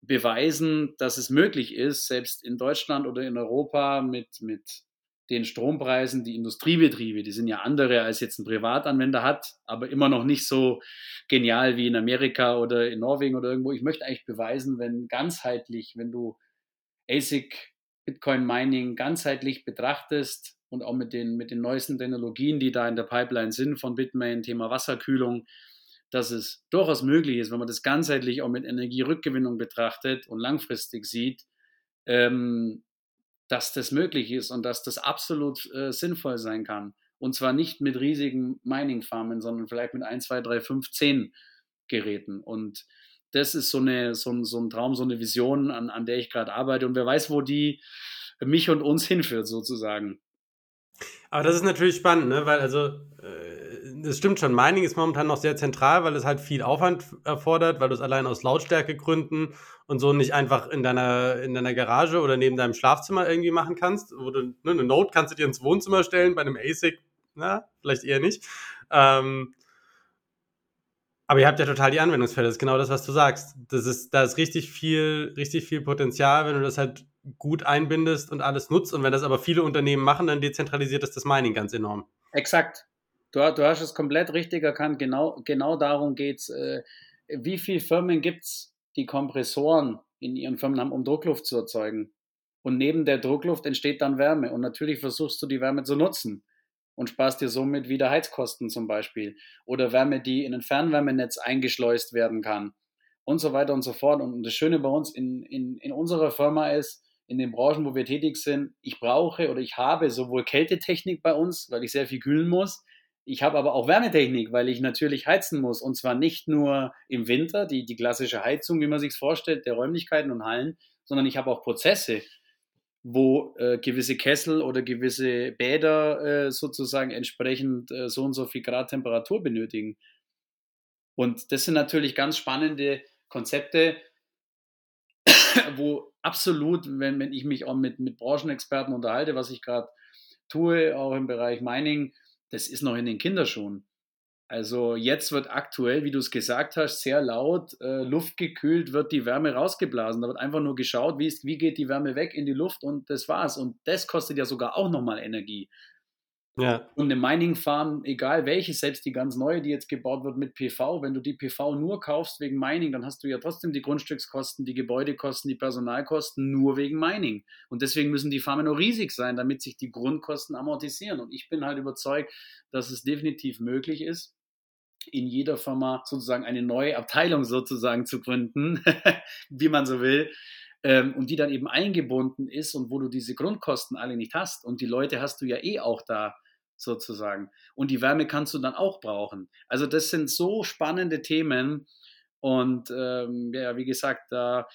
S2: beweisen, dass es möglich ist, selbst in Deutschland oder in Europa mit, mit den Strompreisen, die Industriebetriebe, die sind ja andere als jetzt ein Privatanwender hat, aber immer noch nicht so genial wie in Amerika oder in Norwegen oder irgendwo. Ich möchte eigentlich beweisen, wenn ganzheitlich, wenn du ASIC, Bitcoin Mining ganzheitlich betrachtest und auch mit den, mit den neuesten Technologien, die da in der Pipeline sind von Bitmain, Thema Wasserkühlung, dass es durchaus möglich ist, wenn man das ganzheitlich auch mit Energierückgewinnung betrachtet und langfristig sieht, ähm, dass das möglich ist und dass das absolut äh, sinnvoll sein kann. Und zwar nicht mit riesigen Mining-Farmen, sondern vielleicht mit 1, 2, 3, 5, 10 Geräten. Und das ist so, eine, so, ein, so ein Traum, so eine Vision, an, an der ich gerade arbeite. Und wer weiß, wo die mich und uns hinführt, sozusagen.
S1: Aber das ist natürlich spannend, ne? weil also äh, das stimmt schon, Mining ist momentan noch sehr zentral, weil es halt viel Aufwand erfordert, weil du es allein aus Lautstärkegründen und so nicht einfach in deiner, in deiner Garage oder neben deinem Schlafzimmer irgendwie machen kannst. Wo du, ne, eine Note kannst du dir ins Wohnzimmer stellen, bei einem ASIC, na, vielleicht eher nicht. Ähm, aber ihr habt ja total die Anwendungsfälle, das ist genau das, was du sagst. Das ist, da ist richtig viel, richtig viel Potenzial, wenn du das halt gut einbindest und alles nutzt. Und wenn das aber viele Unternehmen machen, dann dezentralisiert es das Mining ganz enorm.
S2: Exakt. Du, du hast es komplett richtig erkannt. Genau, genau darum geht es. Äh, wie viele Firmen gibt es, die Kompressoren in ihren Firmen haben, um Druckluft zu erzeugen. Und neben der Druckluft entsteht dann Wärme. Und natürlich versuchst du die Wärme zu nutzen und sparst dir somit wieder Heizkosten zum Beispiel. Oder Wärme, die in ein Fernwärmenetz eingeschleust werden kann. Und so weiter und so fort. Und das Schöne bei uns in, in, in unserer Firma ist, in den Branchen, wo wir tätig sind, ich brauche oder ich habe sowohl Kältetechnik bei uns, weil ich sehr viel kühlen muss, ich habe aber auch Wärmetechnik, weil ich natürlich heizen muss. Und zwar nicht nur im Winter, die, die klassische Heizung, wie man sich vorstellt, der Räumlichkeiten und Hallen, sondern ich habe auch Prozesse, wo äh, gewisse Kessel oder gewisse Bäder äh, sozusagen entsprechend äh, so und so viel Grad Temperatur benötigen. Und das sind natürlich ganz spannende Konzepte, wo absolut, wenn, wenn ich mich auch mit, mit Branchenexperten unterhalte, was ich gerade tue, auch im Bereich Mining, das ist noch in den Kinderschuhen. Also jetzt wird aktuell, wie du es gesagt hast, sehr laut, äh, luftgekühlt wird die Wärme rausgeblasen. Da wird einfach nur geschaut, wie, ist, wie geht die Wärme weg in die Luft und das war's. Und das kostet ja sogar auch nochmal Energie. Ja. Und eine Mining Farm, egal welche, selbst die ganz neue, die jetzt gebaut wird mit PV, wenn du die PV nur kaufst wegen Mining, dann hast du ja trotzdem die Grundstückskosten, die Gebäudekosten, die Personalkosten nur wegen Mining. Und deswegen müssen die Farmen nur riesig sein, damit sich die Grundkosten amortisieren. Und ich bin halt überzeugt, dass es definitiv möglich ist, in jeder Firma sozusagen eine neue Abteilung sozusagen zu gründen, wie man so will, ähm, und die dann eben eingebunden ist und wo du diese Grundkosten alle nicht hast. Und die Leute hast du ja eh auch da sozusagen. Und die Wärme kannst du dann auch brauchen. Also das sind so spannende Themen. Und ähm, ja, wie gesagt, da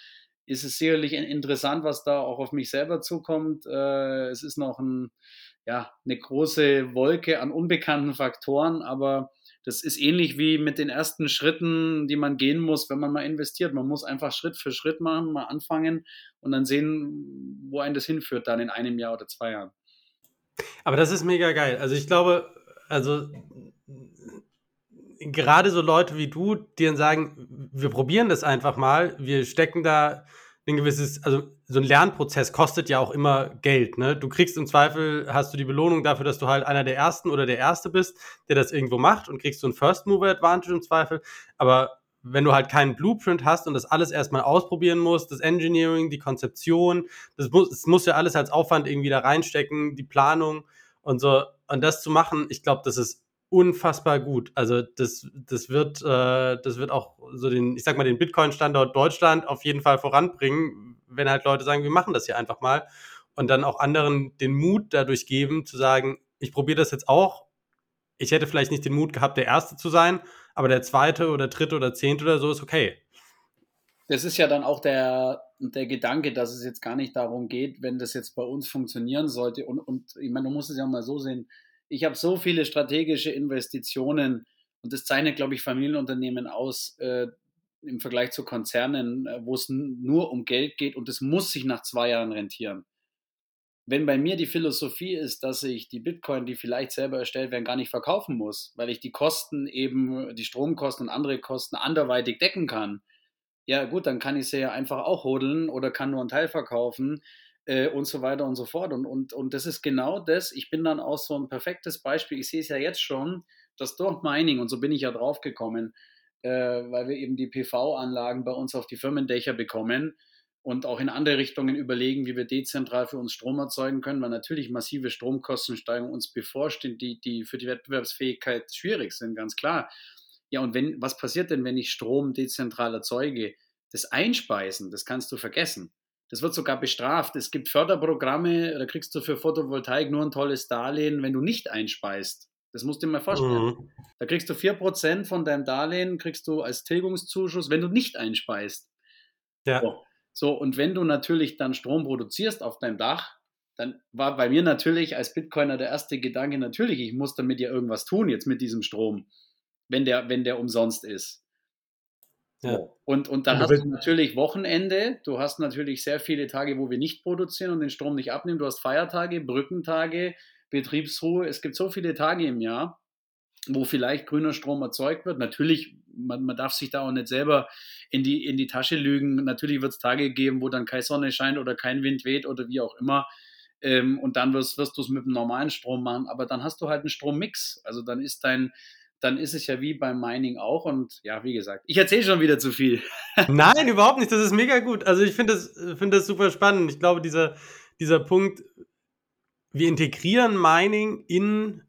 S2: ist es sicherlich interessant, was da auch auf mich selber zukommt. Äh, es ist noch ein, ja, eine große Wolke an unbekannten Faktoren, aber das ist ähnlich wie mit den ersten Schritten, die man gehen muss, wenn man mal investiert. Man muss einfach Schritt für Schritt machen, mal anfangen und dann sehen, wo einen das hinführt, dann in einem Jahr oder zwei Jahren.
S1: Aber das ist mega geil. Also ich glaube, also gerade so Leute wie du, die dann sagen, wir probieren das einfach mal, wir stecken da ein gewisses, also so ein Lernprozess kostet ja auch immer Geld. Ne? Du kriegst im Zweifel, hast du die Belohnung dafür, dass du halt einer der Ersten oder der Erste bist, der das irgendwo macht und kriegst so ein First Mover Advantage im Zweifel. Aber wenn du halt keinen Blueprint hast und das alles erstmal ausprobieren musst, das Engineering, die Konzeption, das muss, das muss ja alles als Aufwand irgendwie da reinstecken, die Planung und so. Und das zu machen, ich glaube, das ist unfassbar gut. Also das, das wird, äh, das wird auch so den, ich sag mal, den Bitcoin-Standort Deutschland auf jeden Fall voranbringen, wenn halt Leute sagen, wir machen das hier einfach mal. und dann auch anderen den Mut dadurch geben, zu sagen, ich probiere das jetzt auch. Ich hätte vielleicht nicht den Mut gehabt, der Erste zu sein, aber der Zweite oder Dritte oder Zehnte oder so ist okay.
S2: Das ist ja dann auch der, der Gedanke, dass es jetzt gar nicht darum geht, wenn das jetzt bei uns funktionieren sollte. Und, und ich meine, du musst es ja mal so sehen. Ich habe so viele strategische Investitionen und das zeichnet, glaube ich, Familienunternehmen aus äh, im Vergleich zu Konzernen, äh, wo es nur um Geld geht und es muss sich nach zwei Jahren rentieren. Wenn bei mir die Philosophie ist, dass ich die Bitcoin, die vielleicht selber erstellt werden, gar nicht verkaufen muss, weil ich die Kosten eben, die Stromkosten und andere Kosten anderweitig decken kann, ja gut, dann kann ich sie ja einfach auch hodeln oder kann nur einen Teil verkaufen äh, und so weiter und so fort. Und, und, und das ist genau das. Ich bin dann auch so ein perfektes Beispiel. Ich sehe es ja jetzt schon, dass durch Mining, und so bin ich ja drauf gekommen, äh, weil wir eben die PV-Anlagen bei uns auf die Firmendächer bekommen und auch in andere Richtungen überlegen, wie wir dezentral für uns Strom erzeugen können, weil natürlich massive Stromkostensteigerungen uns bevorstehen, die, die für die Wettbewerbsfähigkeit schwierig sind, ganz klar. Ja, und wenn, was passiert denn, wenn ich Strom dezentral erzeuge? Das Einspeisen, das kannst du vergessen. Das wird sogar bestraft. Es gibt Förderprogramme, da kriegst du für Photovoltaik nur ein tolles Darlehen, wenn du nicht einspeist. Das musst du dir mal vorstellen. Mhm. Da kriegst du 4% von deinem Darlehen, kriegst du als Tilgungszuschuss, wenn du nicht einspeist. Ja. So. So, und wenn du natürlich dann Strom produzierst auf deinem Dach, dann war bei mir natürlich als Bitcoiner der erste Gedanke, natürlich, ich muss damit ja irgendwas tun jetzt mit diesem Strom, wenn der, wenn der umsonst ist. Ja. Und, und dann und hast du natürlich Wochenende, du hast natürlich sehr viele Tage, wo wir nicht produzieren und den Strom nicht abnehmen, du hast Feiertage, Brückentage, Betriebsruhe. Es gibt so viele Tage im Jahr, wo vielleicht grüner Strom erzeugt wird. Natürlich, man, man darf sich da auch nicht selber in die, in die Tasche lügen. Natürlich wird es Tage geben, wo dann keine Sonne scheint oder kein Wind weht oder wie auch immer. Ähm, und dann wirst, wirst du es mit dem normalen Strom machen. Aber dann hast du halt einen Strommix. Also dann ist dein, dann ist es ja wie beim Mining auch. Und ja, wie gesagt, ich erzähle schon wieder zu viel.
S1: Nein, überhaupt nicht. Das ist mega gut. Also ich finde das, find das super spannend. Ich glaube, dieser, dieser Punkt, wir integrieren Mining in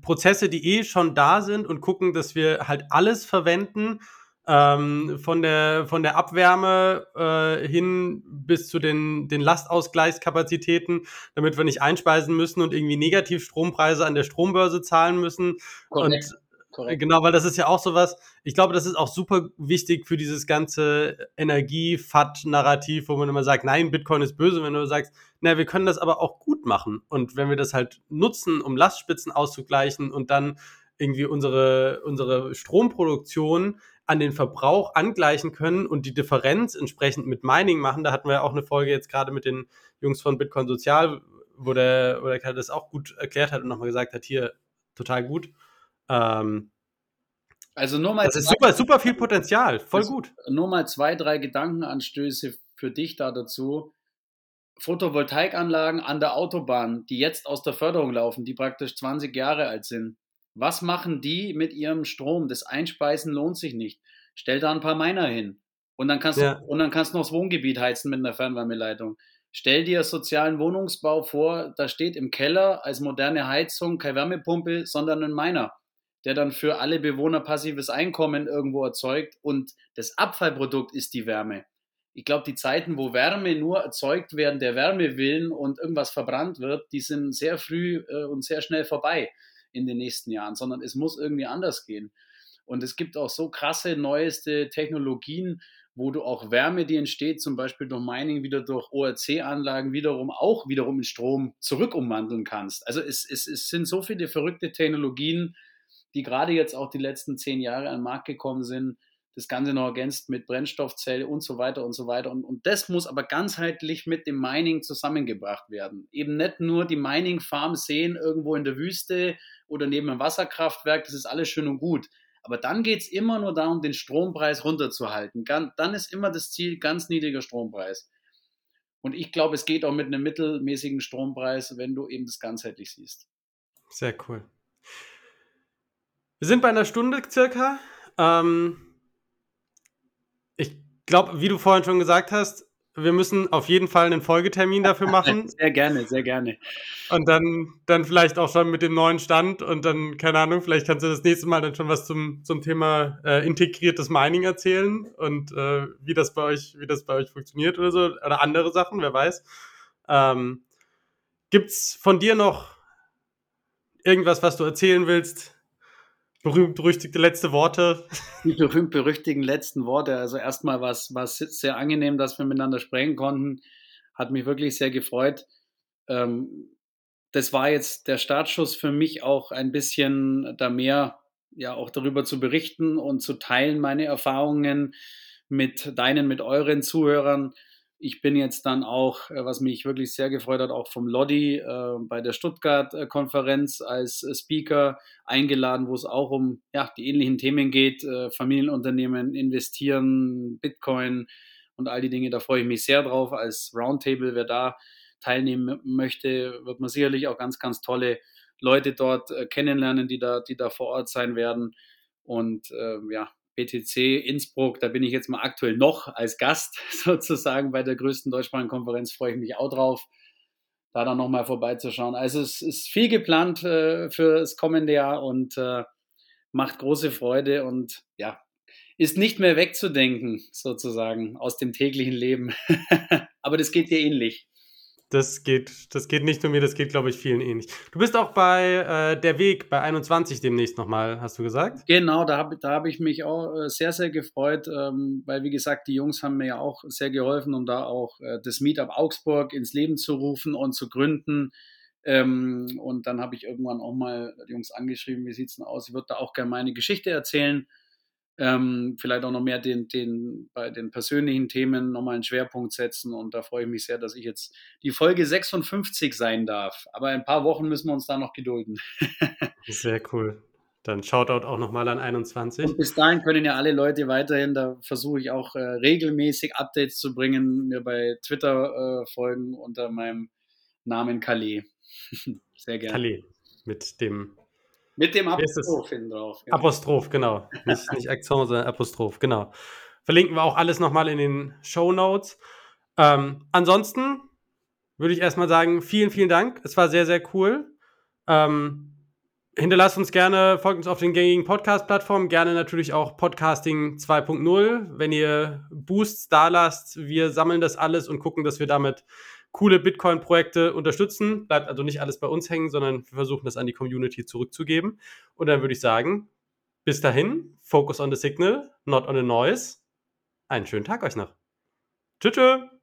S1: Prozesse, die eh schon da sind und gucken, dass wir halt alles verwenden, ähm, von, der, von der Abwärme äh, hin bis zu den, den Lastausgleichskapazitäten, damit wir nicht einspeisen müssen und irgendwie Negativstrompreise an der Strombörse zahlen müssen. Korrekt. Und Korrekt. Genau, weil das ist ja auch sowas, ich glaube, das ist auch super wichtig für dieses ganze Energie-FAT-Narrativ, wo man immer sagt, nein, Bitcoin ist böse, wenn du sagst, na, wir können das aber auch gut machen. Und wenn wir das halt nutzen, um Lastspitzen auszugleichen und dann irgendwie unsere, unsere Stromproduktion an den Verbrauch angleichen können und die Differenz entsprechend mit Mining machen. Da hatten wir ja auch eine Folge jetzt gerade mit den Jungs von Bitcoin Sozial, wo der, wo der Kerl das auch gut erklärt hat und nochmal gesagt hat, hier, total gut. Ähm,
S2: also nur mal
S1: das ist super, super viel Potenzial, voll gut.
S2: Nur mal zwei, drei Gedankenanstöße für dich da dazu. Photovoltaikanlagen an der Autobahn, die jetzt aus der Förderung laufen, die praktisch 20 Jahre alt sind. Was machen die mit ihrem Strom? Das Einspeisen lohnt sich nicht. Stell da ein paar Miner hin. Und dann kannst, ja. du, und dann kannst du noch das Wohngebiet heizen mit einer Fernwärmeleitung. Stell dir sozialen Wohnungsbau vor, da steht im Keller als moderne Heizung keine Wärmepumpe, sondern ein Miner der dann für alle Bewohner passives Einkommen irgendwo erzeugt und das Abfallprodukt ist die Wärme. Ich glaube, die Zeiten, wo Wärme nur erzeugt werden, der Wärme willen und irgendwas verbrannt wird, die sind sehr früh äh, und sehr schnell vorbei in den nächsten Jahren, sondern es muss irgendwie anders gehen. Und es gibt auch so krasse neueste Technologien, wo du auch Wärme, die entsteht, zum Beispiel durch Mining, wieder durch ORC-Anlagen wiederum auch wiederum in Strom zurück umwandeln kannst. Also es, es, es sind so viele verrückte Technologien, die gerade jetzt auch die letzten zehn Jahre an den Markt gekommen sind. Das Ganze noch ergänzt mit Brennstoffzelle und so weiter und so weiter. Und, und das muss aber ganzheitlich mit dem Mining zusammengebracht werden. Eben nicht nur die Mining-Farm sehen irgendwo in der Wüste oder neben einem Wasserkraftwerk, das ist alles schön und gut. Aber dann geht es immer nur darum, den Strompreis runterzuhalten. Dann ist immer das Ziel ganz niedriger Strompreis. Und ich glaube, es geht auch mit einem mittelmäßigen Strompreis, wenn du eben das ganzheitlich siehst.
S1: Sehr cool. Wir sind bei einer Stunde circa. Ähm, glaube, wie du vorhin schon gesagt hast, wir müssen auf jeden Fall einen Folgetermin dafür machen.
S2: Sehr gerne, sehr gerne.
S1: Und dann, dann vielleicht auch schon mit dem neuen Stand und dann, keine Ahnung, vielleicht kannst du das nächste Mal dann schon was zum, zum Thema äh, integriertes Mining erzählen und äh, wie das bei euch, wie das bei euch funktioniert oder so, oder andere Sachen, wer weiß. Ähm, Gibt es von dir noch irgendwas, was du erzählen willst? Berühmt-berüchtigte letzte Worte?
S2: Die berühmt-berüchtigten letzten Worte. Also erstmal war es sehr angenehm, dass wir miteinander sprechen konnten. Hat mich wirklich sehr gefreut. Ähm, das war jetzt der Startschuss für mich auch ein bisschen da mehr ja auch darüber zu berichten und zu teilen meine Erfahrungen mit deinen, mit euren Zuhörern. Ich bin jetzt dann auch, äh, was mich wirklich sehr gefreut hat, auch vom Lodi äh, bei der Stuttgart-Konferenz als äh, Speaker eingeladen, wo es auch um ja, die ähnlichen Themen geht, äh, Familienunternehmen, investieren, Bitcoin und all die Dinge. Da freue ich mich sehr drauf. Als Roundtable, wer da teilnehmen möchte, wird man sicherlich auch ganz, ganz tolle Leute dort äh, kennenlernen, die da, die da vor Ort sein werden. Und äh, ja, BTC Innsbruck, da bin ich jetzt mal aktuell noch als Gast sozusagen bei der größten deutschsprachigen Konferenz, freue ich mich auch drauf, da dann nochmal vorbeizuschauen. Also es ist viel geplant äh, für das kommende Jahr und äh, macht große Freude und ja, ist nicht mehr wegzudenken sozusagen aus dem täglichen Leben. Aber das geht dir ähnlich.
S1: Das geht, das geht nicht nur mir, das geht, glaube ich, vielen ähnlich. Du bist auch bei äh, Der Weg bei 21 demnächst nochmal, hast du gesagt?
S2: Genau, da habe da hab ich mich auch äh, sehr, sehr gefreut, ähm, weil, wie gesagt, die Jungs haben mir ja auch sehr geholfen, um da auch äh, das Meetup Augsburg ins Leben zu rufen und zu gründen. Ähm, und dann habe ich irgendwann auch mal die Jungs angeschrieben, wie sieht es denn aus? Ich würde da auch gerne meine Geschichte erzählen ähm, vielleicht auch noch mehr den, den, bei den persönlichen Themen nochmal einen Schwerpunkt setzen. Und da freue ich mich sehr, dass ich jetzt die Folge 56 sein darf. Aber ein paar Wochen müssen wir uns da noch gedulden.
S1: sehr cool. Dann Shoutout auch nochmal an 21.
S2: Und bis dahin können ja alle Leute weiterhin, da versuche ich auch äh, regelmäßig Updates zu bringen, mir bei Twitter äh, folgen unter meinem Namen Calais.
S1: Sehr gerne. Calais mit dem
S2: mit dem Apostroph hinten drauf.
S1: Genau. Apostroph, genau. Nicht, nicht Akzent, sondern Apostroph, genau. Verlinken wir auch alles nochmal in den Show Notes. Ähm, ansonsten würde ich erstmal sagen, vielen, vielen Dank. Es war sehr, sehr cool. Ähm, hinterlasst uns gerne, folgt uns auf den gängigen Podcast-Plattformen, gerne natürlich auch Podcasting 2.0. Wenn ihr Boosts da lasst, wir sammeln das alles und gucken, dass wir damit coole Bitcoin-Projekte unterstützen. Bleibt also nicht alles bei uns hängen, sondern wir versuchen das an die Community zurückzugeben. Und dann würde ich sagen, bis dahin, focus on the signal, not on the noise. Einen schönen Tag euch noch. Tschüss. tschüss.